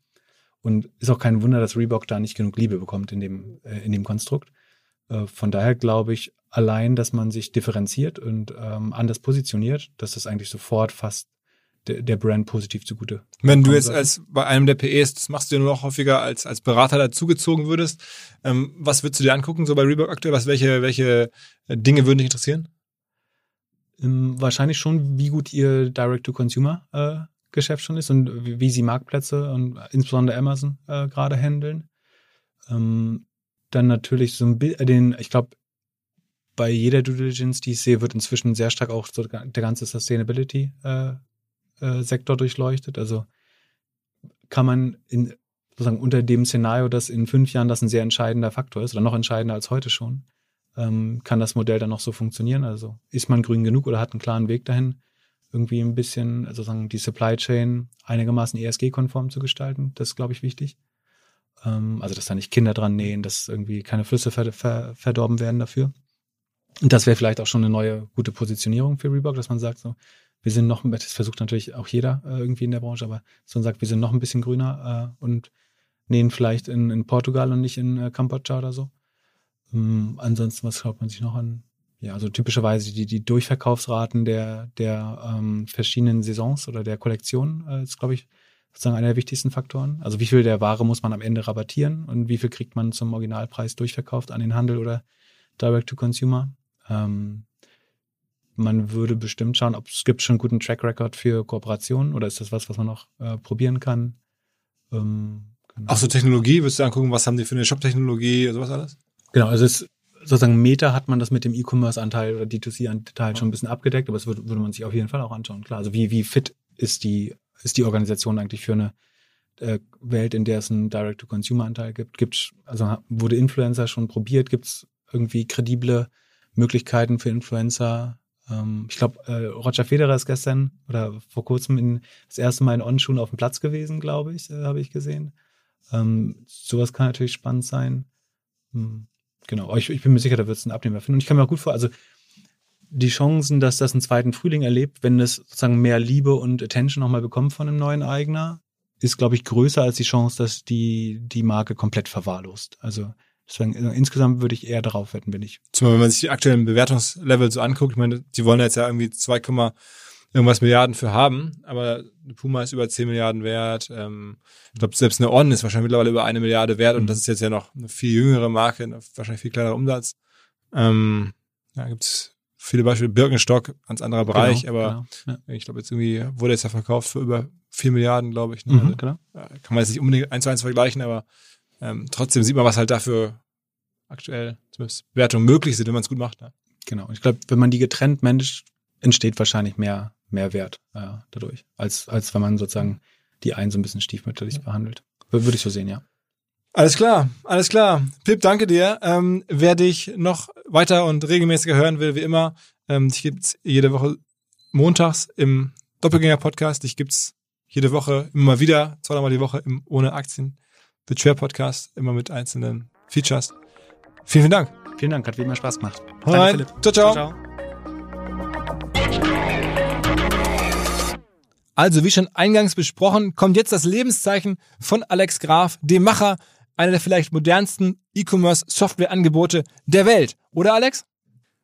Und ist auch kein Wunder, dass Reebok da nicht genug Liebe bekommt in dem, äh, in dem Konstrukt. Äh, von daher glaube ich, allein, dass man sich differenziert und ähm, anders positioniert, dass das eigentlich sofort fast der, der Brand positiv zugute. Wenn du jetzt als bei einem der PEs, das machst du ja nur noch häufiger als als Berater dazugezogen würdest, ähm, was würdest du dir angucken so bei Reebok aktuell? Was welche welche äh, Dinge würden dich interessieren? Ähm, wahrscheinlich schon, wie gut ihr Direct to Consumer äh, schon ist und wie, wie sie Marktplätze und insbesondere Amazon äh, gerade handeln. Ähm, dann natürlich so ein bisschen, den, ich glaube, bei jeder Due Diligence, die ich sehe, wird inzwischen sehr stark auch so der ganze Sustainability-Sektor äh, äh, durchleuchtet. Also kann man in, sozusagen unter dem Szenario, dass in fünf Jahren das ein sehr entscheidender Faktor ist oder noch entscheidender als heute schon, ähm, kann das Modell dann noch so funktionieren. Also ist man grün genug oder hat einen klaren Weg dahin, irgendwie ein bisschen also sozusagen die Supply Chain einigermaßen ESG-konform zu gestalten. Das ist, glaube ich, wichtig. Ähm, also dass da nicht Kinder dran nähen, dass irgendwie keine Flüsse ver ver verdorben werden dafür. Und das wäre vielleicht auch schon eine neue gute Positionierung für Reebok, dass man sagt so, wir sind noch, das versucht natürlich auch jeder äh, irgendwie in der Branche, aber dass man sagt, wir sind noch ein bisschen grüner äh, und nähen vielleicht in, in Portugal und nicht in äh, Kambodscha oder so. Ähm, ansonsten, was schaut man sich noch an? Ja, also typischerweise die, die Durchverkaufsraten der, der ähm, verschiedenen Saisons oder der Kollektionen äh, ist, glaube ich, sozusagen einer der wichtigsten Faktoren. Also wie viel der Ware muss man am Ende rabattieren und wie viel kriegt man zum Originalpreis durchverkauft an den Handel oder Direct to Consumer. Ähm, man würde bestimmt schauen, ob es gibt schon einen guten Track Record für Kooperationen oder ist das was, was man noch äh, probieren kann. Ähm, genau. Auch so Technologie, würdest du angucken, was haben die für eine Shop-Technologie, sowas alles? Genau, also es sozusagen Meta hat man das mit dem E-Commerce-Anteil oder D2C-Anteil schon ein bisschen abgedeckt, aber das würde, würde man sich auf jeden Fall auch anschauen. Klar, also wie, wie fit ist die, ist die Organisation eigentlich für eine äh, Welt, in der es einen Direct-to-Consumer-Anteil gibt? Gibt also wurde Influencer schon probiert? Gibt es irgendwie kredible Möglichkeiten für Influencer? Ähm, ich glaube, äh, Roger Federer ist gestern oder vor kurzem in, das erste Mal in On-Schuhen auf dem Platz gewesen, glaube ich, äh, habe ich gesehen. Ähm, sowas kann natürlich spannend sein. Hm, genau, ich, ich bin mir sicher, da wird es einen Abnehmer finden. Und ich kann mir auch gut vor, also die Chancen, dass das einen zweiten Frühling erlebt, wenn es sozusagen mehr Liebe und Attention nochmal bekommt von einem neuen Eigner, ist, glaube ich, größer als die Chance, dass die, die Marke komplett verwahrlost. Also deswegen äh, insgesamt würde ich eher darauf wetten, wenn ich. Zumal wenn man sich die aktuellen Bewertungslevel so anguckt, ich meine, die wollen jetzt ja irgendwie 2, irgendwas Milliarden für haben, aber Puma ist über 10 Milliarden wert. Ähm, ich glaube, selbst eine On ist wahrscheinlich mittlerweile über eine Milliarde wert und mhm. das ist jetzt ja noch eine viel jüngere Marke, wahrscheinlich viel kleinerer Umsatz. Ähm, ja, gibt's viele Beispiele. Birkenstock, ganz anderer genau, Bereich, genau, aber genau, ja. ich glaube, jetzt irgendwie wurde jetzt ja verkauft für über 4 Milliarden, glaube ich. Ne? Mhm, also, genau. Kann man jetzt nicht unbedingt eins zu eins vergleichen, aber ähm, trotzdem sieht man, was halt dafür aktuell zumindest Bewertungen möglich sind, wenn man es gut macht. Ne? Genau. Ich glaube, wenn man die getrennt managt, entsteht wahrscheinlich mehr mehr Wert äh, dadurch, als, als wenn man sozusagen die einen so ein bisschen stiefmütterlich ja. behandelt. Würde ich so sehen, ja. Alles klar, alles klar. Pip, danke dir. Ähm, wer dich noch weiter und regelmäßiger hören will, wie immer, ähm, dich gibt's jede Woche montags im Doppelgänger-Podcast. Dich gibt's jede Woche immer mal wieder, zweimal die Woche im Ohne Aktien The Chair Podcast, immer mit einzelnen Features. Vielen, vielen Dank. Vielen Dank, hat wie immer Spaß gemacht. Danke, Philipp. ciao. ciao. ciao, ciao. Also, wie schon eingangs besprochen, kommt jetzt das Lebenszeichen von Alex Graf, dem Macher einer der vielleicht modernsten E-Commerce-Software-Angebote der Welt. Oder Alex?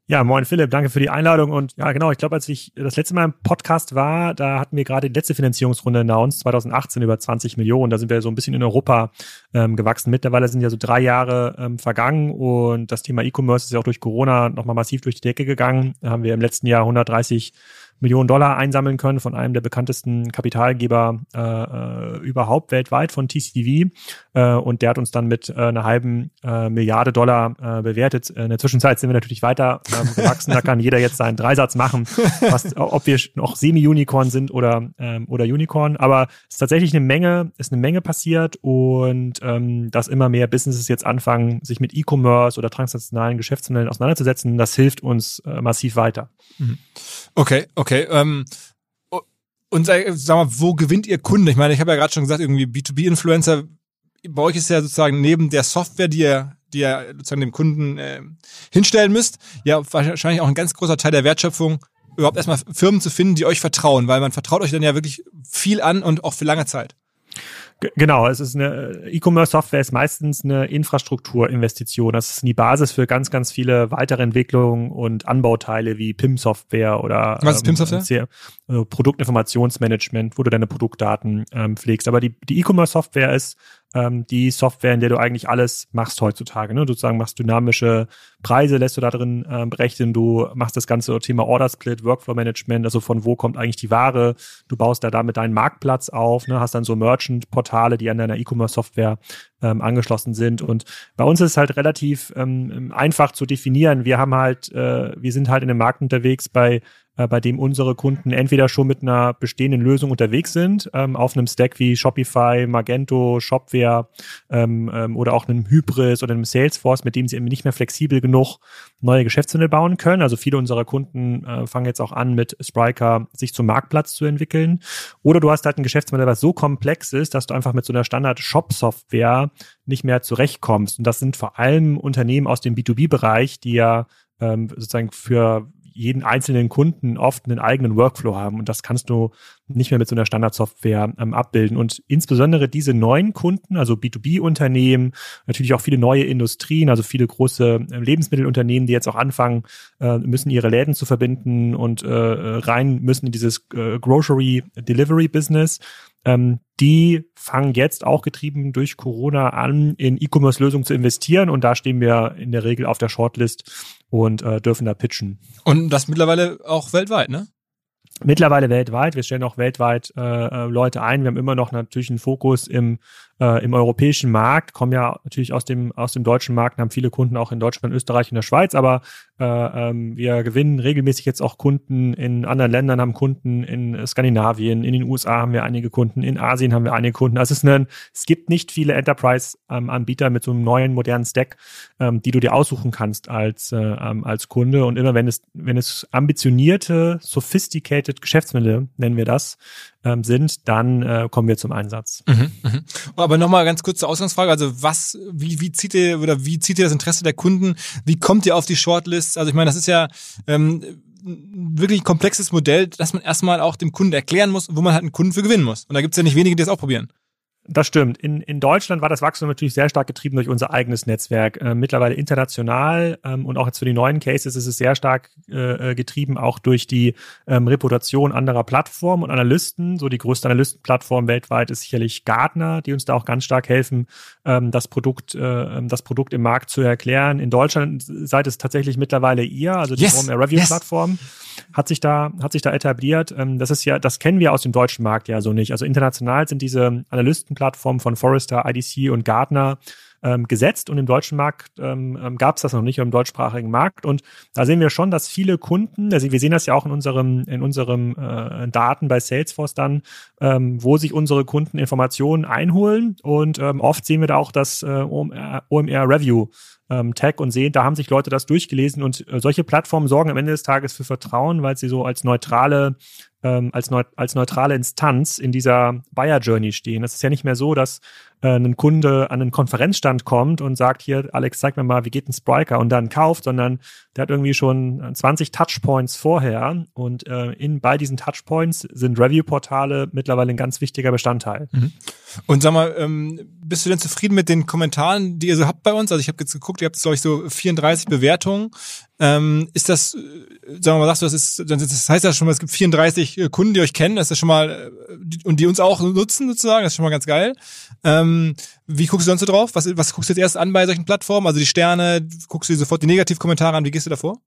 Ja, moin Philipp, danke für die Einladung. Und ja, genau, ich glaube, als ich das letzte Mal im Podcast war, da hatten wir gerade die letzte Finanzierungsrunde announced, 2018 über 20 Millionen. Da sind wir so ein bisschen in Europa ähm, gewachsen. Mittlerweile sind ja so drei Jahre ähm, vergangen und das Thema E-Commerce ist ja auch durch Corona nochmal massiv durch die Decke gegangen. Da haben wir im letzten Jahr 130 Millionen Dollar einsammeln können von einem der bekanntesten Kapitalgeber äh, äh überhaupt weltweit von TCV. Äh, und der hat uns dann mit äh, einer halben äh, Milliarde Dollar äh, bewertet. In der Zwischenzeit sind wir natürlich weiter ähm, gewachsen. da kann jeder jetzt seinen Dreisatz machen, was, ob wir noch Semi-Unicorn sind oder, ähm, oder Unicorn. Aber es ist tatsächlich eine Menge, ist eine Menge passiert und ähm, dass immer mehr Businesses jetzt anfangen, sich mit E-Commerce oder transnationalen Geschäftsmodellen auseinanderzusetzen, das hilft uns äh, massiv weiter. Mhm. Okay, okay. Ähm, und sag, sag mal, wo gewinnt ihr Kunden? Ich meine, ich habe ja gerade schon gesagt, irgendwie B2B-Influencer, bei euch ist ja sozusagen neben der Software, die ihr, die ihr sozusagen dem Kunden äh, hinstellen müsst, ja wahrscheinlich auch ein ganz großer Teil der Wertschöpfung, überhaupt erstmal Firmen zu finden, die euch vertrauen, weil man vertraut euch dann ja wirklich viel an und auch für lange Zeit. Genau, es ist eine E-Commerce-Software ist meistens eine Infrastrukturinvestition. Das ist die Basis für ganz, ganz viele weitere Entwicklungen und Anbauteile wie PIM-Software oder Was ist PIM-Software? Ähm, Produktinformationsmanagement, wo du deine Produktdaten ähm, pflegst. Aber die, die E-Commerce-Software ist ähm, die Software, in der du eigentlich alles machst heutzutage. Ne? Du sozusagen machst dynamische Preise, lässt du da drin äh, berechnen, du machst das ganze Thema Order Split, Workflow Management, also von wo kommt eigentlich die Ware, du baust da damit deinen Marktplatz auf, ne? hast dann so Merchant-Portale, die an deiner E-Commerce-Software ähm, angeschlossen sind. Und bei uns ist es halt relativ ähm, einfach zu definieren. Wir haben halt, äh, wir sind halt in dem Markt unterwegs bei äh, bei dem unsere Kunden entweder schon mit einer bestehenden Lösung unterwegs sind, ähm, auf einem Stack wie Shopify, Magento, Shopware ähm, ähm, oder auch einem Hybris oder einem Salesforce, mit dem sie eben nicht mehr flexibel genug neue Geschäftsmodelle bauen können. Also viele unserer Kunden äh, fangen jetzt auch an, mit Spryker sich zum Marktplatz zu entwickeln. Oder du hast halt ein Geschäftsmodell, was so komplex ist, dass du einfach mit so einer Standard-Shop-Software nicht mehr zurechtkommst. Und das sind vor allem Unternehmen aus dem B2B-Bereich, die ja ähm, sozusagen für jeden einzelnen Kunden oft einen eigenen Workflow haben und das kannst du nicht mehr mit so einer Standardsoftware ähm, abbilden. Und insbesondere diese neuen Kunden, also B2B-Unternehmen, natürlich auch viele neue Industrien, also viele große äh, Lebensmittelunternehmen, die jetzt auch anfangen, äh, müssen ihre Läden zu verbinden und äh, rein müssen in dieses äh, Grocery Delivery Business ähm, die fangen jetzt auch getrieben durch Corona an, in E-Commerce-Lösungen zu investieren und da stehen wir in der Regel auf der Shortlist und äh, dürfen da pitchen. Und das mittlerweile auch weltweit, ne? Mittlerweile weltweit. Wir stellen auch weltweit äh, äh Leute ein. Wir haben immer noch natürlich einen Fokus im äh, im europäischen Markt, kommen ja natürlich aus dem, aus dem deutschen Markt, haben viele Kunden auch in Deutschland, Österreich und der Schweiz, aber äh, ähm, wir gewinnen regelmäßig jetzt auch Kunden in anderen Ländern, haben Kunden in Skandinavien, in den USA haben wir einige Kunden, in Asien haben wir einige Kunden. Also es, ist ein, es gibt nicht viele Enterprise-Anbieter mit so einem neuen, modernen Stack, ähm, die du dir aussuchen kannst als, äh, ähm, als Kunde. Und immer wenn es, wenn es ambitionierte, sophisticated Geschäftsmodelle, nennen wir das, ähm, sind, dann äh, kommen wir zum Einsatz. Mhm, mh. Aber nochmal ganz kurz zur Ausgangsfrage. Also was, wie, wie zieht ihr oder wie zieht ihr das Interesse der Kunden? Wie kommt ihr auf die Shortlist? Also ich meine, das ist ja ähm, wirklich komplexes Modell, dass man erstmal auch dem Kunden erklären muss, wo man halt einen Kunden für gewinnen muss. Und da gibt's ja nicht wenige, die das auch probieren. Das stimmt. In, in Deutschland war das Wachstum natürlich sehr stark getrieben durch unser eigenes Netzwerk. Äh, mittlerweile international ähm, und auch jetzt für die neuen Cases ist es sehr stark äh, äh, getrieben, auch durch die ähm, Reputation anderer Plattformen und Analysten. So die größte Analystenplattform weltweit ist sicherlich Gartner, die uns da auch ganz stark helfen, ähm, das Produkt, äh, ähm, das Produkt im Markt zu erklären. In Deutschland seid es tatsächlich mittlerweile ihr, also die yes. Review-Plattform. Yes hat sich da, hat sich da etabliert. Ähm, das ist ja, das kennen wir aus dem deutschen Markt ja so nicht. Also international sind diese Analystenplattformen von Forrester, IDC und Gartner ähm, gesetzt und im deutschen Markt ähm, ähm gab es das noch nicht, im deutschsprachigen Markt. Und da sehen wir schon, dass viele Kunden, also wir sehen das ja auch in unserem, in unserem äh, Daten bei Salesforce dann, ähm, wo sich unsere Kunden Informationen einholen. Und ähm, oft sehen wir da auch das äh, OMR Review ähm, Tag und sehen, da haben sich Leute das durchgelesen und äh, solche Plattformen sorgen am Ende des Tages für Vertrauen, weil sie so als neutrale ähm, als, neu, als neutrale Instanz in dieser Buyer Journey stehen. Es ist ja nicht mehr so, dass äh, ein Kunde an einen Konferenzstand kommt und sagt, hier, Alex, zeig mir mal, wie geht ein Spriker und dann kauft, sondern der hat irgendwie schon 20 Touchpoints vorher und äh, in, bei diesen Touchpoints sind Review-Portale mittlerweile ein ganz wichtiger Bestandteil. Mhm. Und sag mal, ähm, bist du denn zufrieden mit den Kommentaren, die ihr so habt bei uns? Also ich habe jetzt geguckt, ihr habt, glaube ich, so 34 Bewertungen. Ähm, ist das, äh, sagen wir mal, sagst du, das ist, das heißt ja schon mal, es gibt 34 äh, Kunden, die euch kennen, das ist schon mal, äh, und die uns auch nutzen sozusagen, das ist schon mal ganz geil. Ähm, wie guckst du sonst so drauf? Was, was guckst du jetzt erst an bei solchen Plattformen? Also die Sterne, guckst du dir sofort die Negativkommentare an, wie gehst du davor?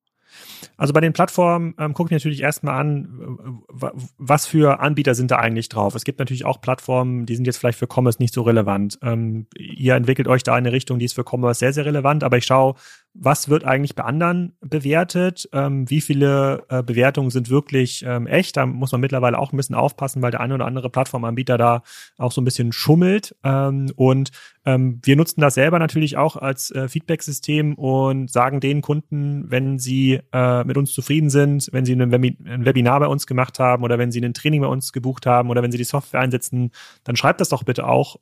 Also bei den Plattformen ähm, gucke ich natürlich erstmal an, was für Anbieter sind da eigentlich drauf. Es gibt natürlich auch Plattformen, die sind jetzt vielleicht für Commerce nicht so relevant. Ähm, ihr entwickelt euch da in eine Richtung, die ist für Commerce sehr, sehr relevant, aber ich schaue, was wird eigentlich bei anderen bewertet, ähm, wie viele äh, Bewertungen sind wirklich ähm, echt. Da muss man mittlerweile auch ein bisschen aufpassen, weil der eine oder andere Plattformanbieter da auch so ein bisschen schummelt. Ähm, und ähm, wir nutzen das selber natürlich auch als äh, Feedback-System und sagen den Kunden, wenn sie äh, mit uns zufrieden sind, wenn sie ein, Webi ein Webinar bei uns gemacht haben oder wenn sie ein Training bei uns gebucht haben oder wenn sie die Software einsetzen, dann schreibt das doch bitte auch.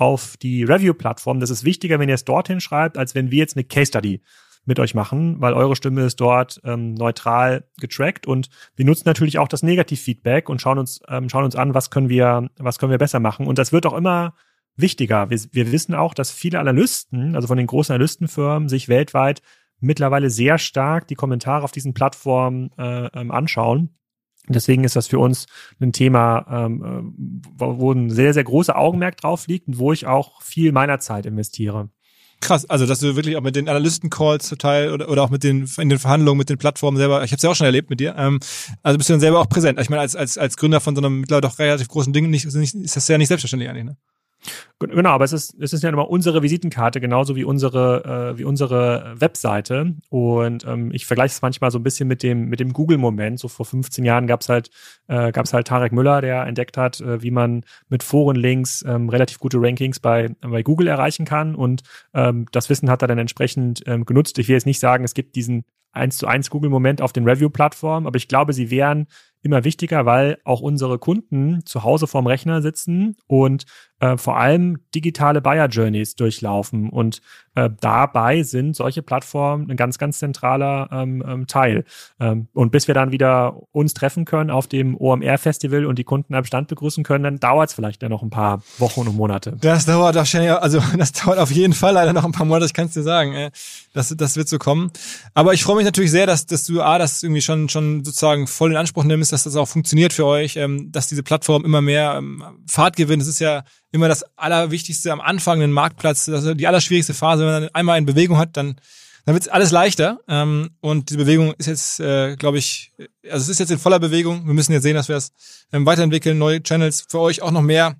Auf die Review-Plattform. Das ist wichtiger, wenn ihr es dorthin schreibt, als wenn wir jetzt eine Case Study mit euch machen, weil eure Stimme ist dort ähm, neutral getrackt und wir nutzen natürlich auch das Negativ-Feedback und schauen uns, ähm, schauen uns an, was können wir, was können wir besser machen. Und das wird auch immer wichtiger. Wir, wir wissen auch, dass viele Analysten, also von den großen Analystenfirmen, sich weltweit mittlerweile sehr stark die Kommentare auf diesen Plattformen äh, ähm, Deswegen ist das für uns ein Thema, ähm, wo ein sehr, sehr großer Augenmerk drauf liegt und wo ich auch viel meiner Zeit investiere. Krass, also dass du wirklich auch mit den Analysten-Calls zum Teil oder, oder auch mit den in den Verhandlungen mit den Plattformen selber, ich habe es ja auch schon erlebt mit dir, ähm, also bist du dann selber auch präsent. Ich meine, als, als, als Gründer von so einem mittlerweile doch relativ großen Ding nicht, ist das ja nicht selbstverständlich eigentlich, ne? Genau, aber es ist, es ist ja immer unsere Visitenkarte, genauso wie unsere, äh, wie unsere Webseite. Und ähm, ich vergleiche es manchmal so ein bisschen mit dem, mit dem Google-Moment. So vor 15 Jahren gab's halt, äh, gab's halt Tarek Müller, der entdeckt hat, äh, wie man mit Forenlinks ähm, relativ gute Rankings bei, bei Google erreichen kann. Und ähm, das Wissen hat er dann entsprechend ähm, genutzt. Ich will jetzt nicht sagen, es gibt diesen eins zu eins Google-Moment auf den Review-Plattformen, aber ich glaube, sie wären immer wichtiger, weil auch unsere Kunden zu Hause vorm Rechner sitzen und äh, vor allem digitale Buyer Journeys durchlaufen. Und äh, dabei sind solche Plattformen ein ganz, ganz zentraler ähm, ähm, Teil. Ähm, und bis wir dann wieder uns treffen können auf dem OMR-Festival und die Kunden am Stand begrüßen können, dann dauert es vielleicht ja noch ein paar Wochen und Monate. Das dauert wahrscheinlich, also [LAUGHS] das dauert auf jeden Fall leider noch ein paar Monate, ich kann es dir sagen. Äh, das, das wird so kommen. Aber ich freue mich natürlich sehr, dass, dass du A, das irgendwie schon, schon sozusagen voll in Anspruch nimmst, dass das auch funktioniert für euch, ähm, dass diese Plattform immer mehr ähm, Fahrt gewinnt. Es ist ja immer das Allerwichtigste am Anfang, den Marktplatz, das ist die allerschwierigste Phase. Wenn man einmal in Bewegung hat, dann, dann wird alles leichter. Ähm, und die Bewegung ist jetzt, äh, glaube ich, also es ist jetzt in voller Bewegung. Wir müssen jetzt sehen, dass wir es ähm, weiterentwickeln, neue Channels für euch auch noch mehr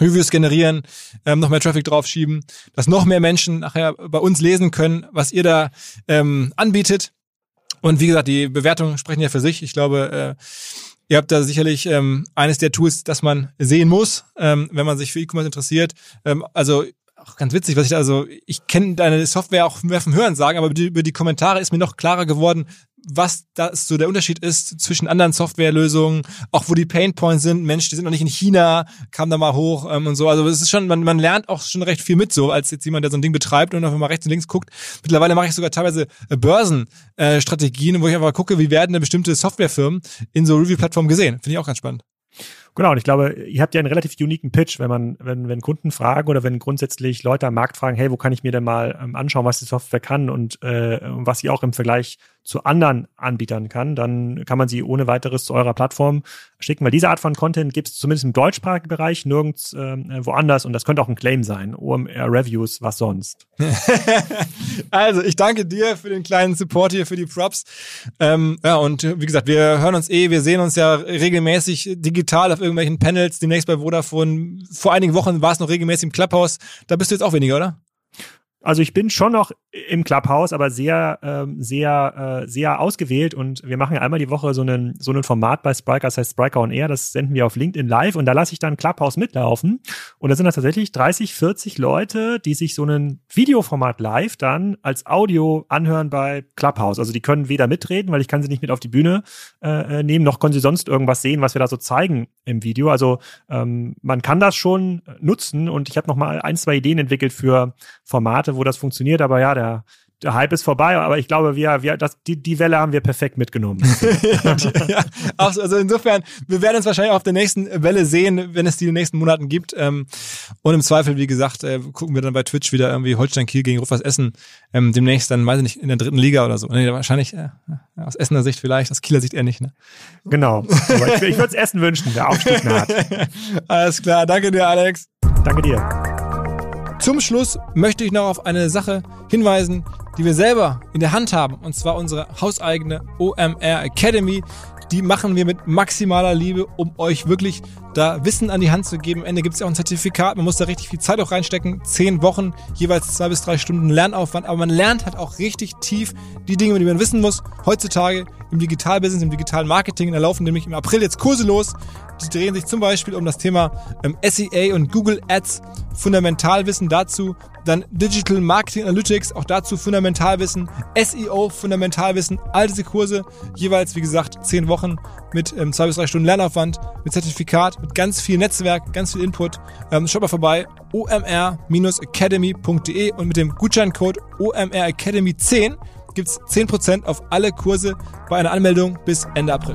Reviews generieren, ähm, noch mehr Traffic draufschieben, dass noch mehr Menschen nachher bei uns lesen können, was ihr da ähm, anbietet. Und wie gesagt, die Bewertungen sprechen ja für sich. Ich glaube, äh, Ihr habt da sicherlich ähm, eines der Tools, das man sehen muss, ähm, wenn man sich für E-Commerce interessiert. Ähm, also auch ganz witzig, was ich da, also ich kenne deine Software auch mehr vom Hören sagen, aber über die, über die Kommentare ist mir noch klarer geworden, was da so der Unterschied ist zwischen anderen Softwarelösungen, auch wo die Painpoints sind. Mensch, die sind noch nicht in China, kam da mal hoch ähm, und so. Also es ist schon, man, man lernt auch schon recht viel mit so, als jetzt jemand, der so ein Ding betreibt und einfach mal rechts und links guckt. Mittlerweile mache ich sogar teilweise äh, Börsenstrategien, äh, wo ich einfach gucke, wie werden denn bestimmte Softwarefirmen in so Review-Plattformen gesehen. Finde ich auch ganz spannend. Genau, und ich glaube, ihr habt ja einen relativ uniken Pitch, wenn man, wenn, wenn Kunden fragen oder wenn grundsätzlich Leute am Markt fragen, hey, wo kann ich mir denn mal ähm, anschauen, was die Software kann und äh, was sie auch im Vergleich zu anderen Anbietern kann, dann kann man sie ohne weiteres zu eurer Plattform schicken, weil diese Art von Content gibt es zumindest im deutschsprachigen Bereich nirgends äh, woanders und das könnte auch ein Claim sein. OMR Reviews, was sonst. [LAUGHS] also, ich danke dir für den kleinen Support hier, für die Props. Ähm, ja, und wie gesagt, wir hören uns eh, wir sehen uns ja regelmäßig digital auf irgendwelchen Panels, demnächst bei Vodafone. Vor einigen Wochen war es noch regelmäßig im Clubhouse. Da bist du jetzt auch weniger, oder? Also ich bin schon noch im Clubhouse, aber sehr, ähm, sehr, äh, sehr ausgewählt. Und wir machen ja einmal die Woche so einen, so ein Format bei Spriker, das heißt Spriker on Air, das senden wir auf LinkedIn live. Und da lasse ich dann Clubhouse mitlaufen. Und da sind da tatsächlich 30, 40 Leute, die sich so ein Videoformat live dann als Audio anhören bei Clubhouse. Also die können weder mitreden, weil ich kann sie nicht mit auf die Bühne äh, äh nehmen, noch können sie sonst irgendwas sehen, was wir da so zeigen im Video. Also ähm, man kann das schon nutzen. Und ich habe noch mal ein, zwei Ideen entwickelt für Formate, wo das funktioniert, aber ja, der, der Hype ist vorbei, aber ich glaube, wir, wir das, die, die Welle haben wir perfekt mitgenommen. [LAUGHS] ja, also insofern, wir werden uns wahrscheinlich auf der nächsten Welle sehen, wenn es die in den nächsten Monaten gibt. Ähm, und im Zweifel, wie gesagt, äh, gucken wir dann bei Twitch wieder irgendwie Holstein Kiel gegen Rufus Essen. Ähm, demnächst dann, weiß ich nicht, in der dritten Liga oder so. Nee, wahrscheinlich äh, aus Essener Sicht vielleicht, aus Kieler Sicht eher nicht. Ne? Genau. Aber ich, ich würde es Essen wünschen, der Aufstieg naht. [LAUGHS] Alles klar, danke dir, Alex. Danke dir. Zum Schluss möchte ich noch auf eine Sache hinweisen, die wir selber in der Hand haben, und zwar unsere hauseigene OMR Academy. Die machen wir mit maximaler Liebe, um euch wirklich da Wissen an die Hand zu geben. Am Ende gibt es ja auch ein Zertifikat, man muss da richtig viel Zeit auch reinstecken. Zehn Wochen, jeweils zwei bis drei Stunden Lernaufwand, aber man lernt halt auch richtig tief die Dinge, die man wissen muss. Heutzutage im Digitalbusiness, im digitalen Marketing, da laufen nämlich im April jetzt Kurse los. Die drehen sich zum Beispiel um das Thema ähm, SEA und Google Ads, Fundamentalwissen dazu, dann Digital Marketing Analytics, auch dazu Fundamentalwissen, SEO, Fundamentalwissen, all diese Kurse, jeweils wie gesagt zehn Wochen mit ähm, zwei bis drei Stunden Lernaufwand, mit Zertifikat, mit ganz viel Netzwerk, ganz viel Input. Ähm, schaut mal vorbei, omr-academy.de und mit dem Gutscheincode OMRAcademy10 gibt's 10% auf alle Kurse bei einer Anmeldung bis Ende April.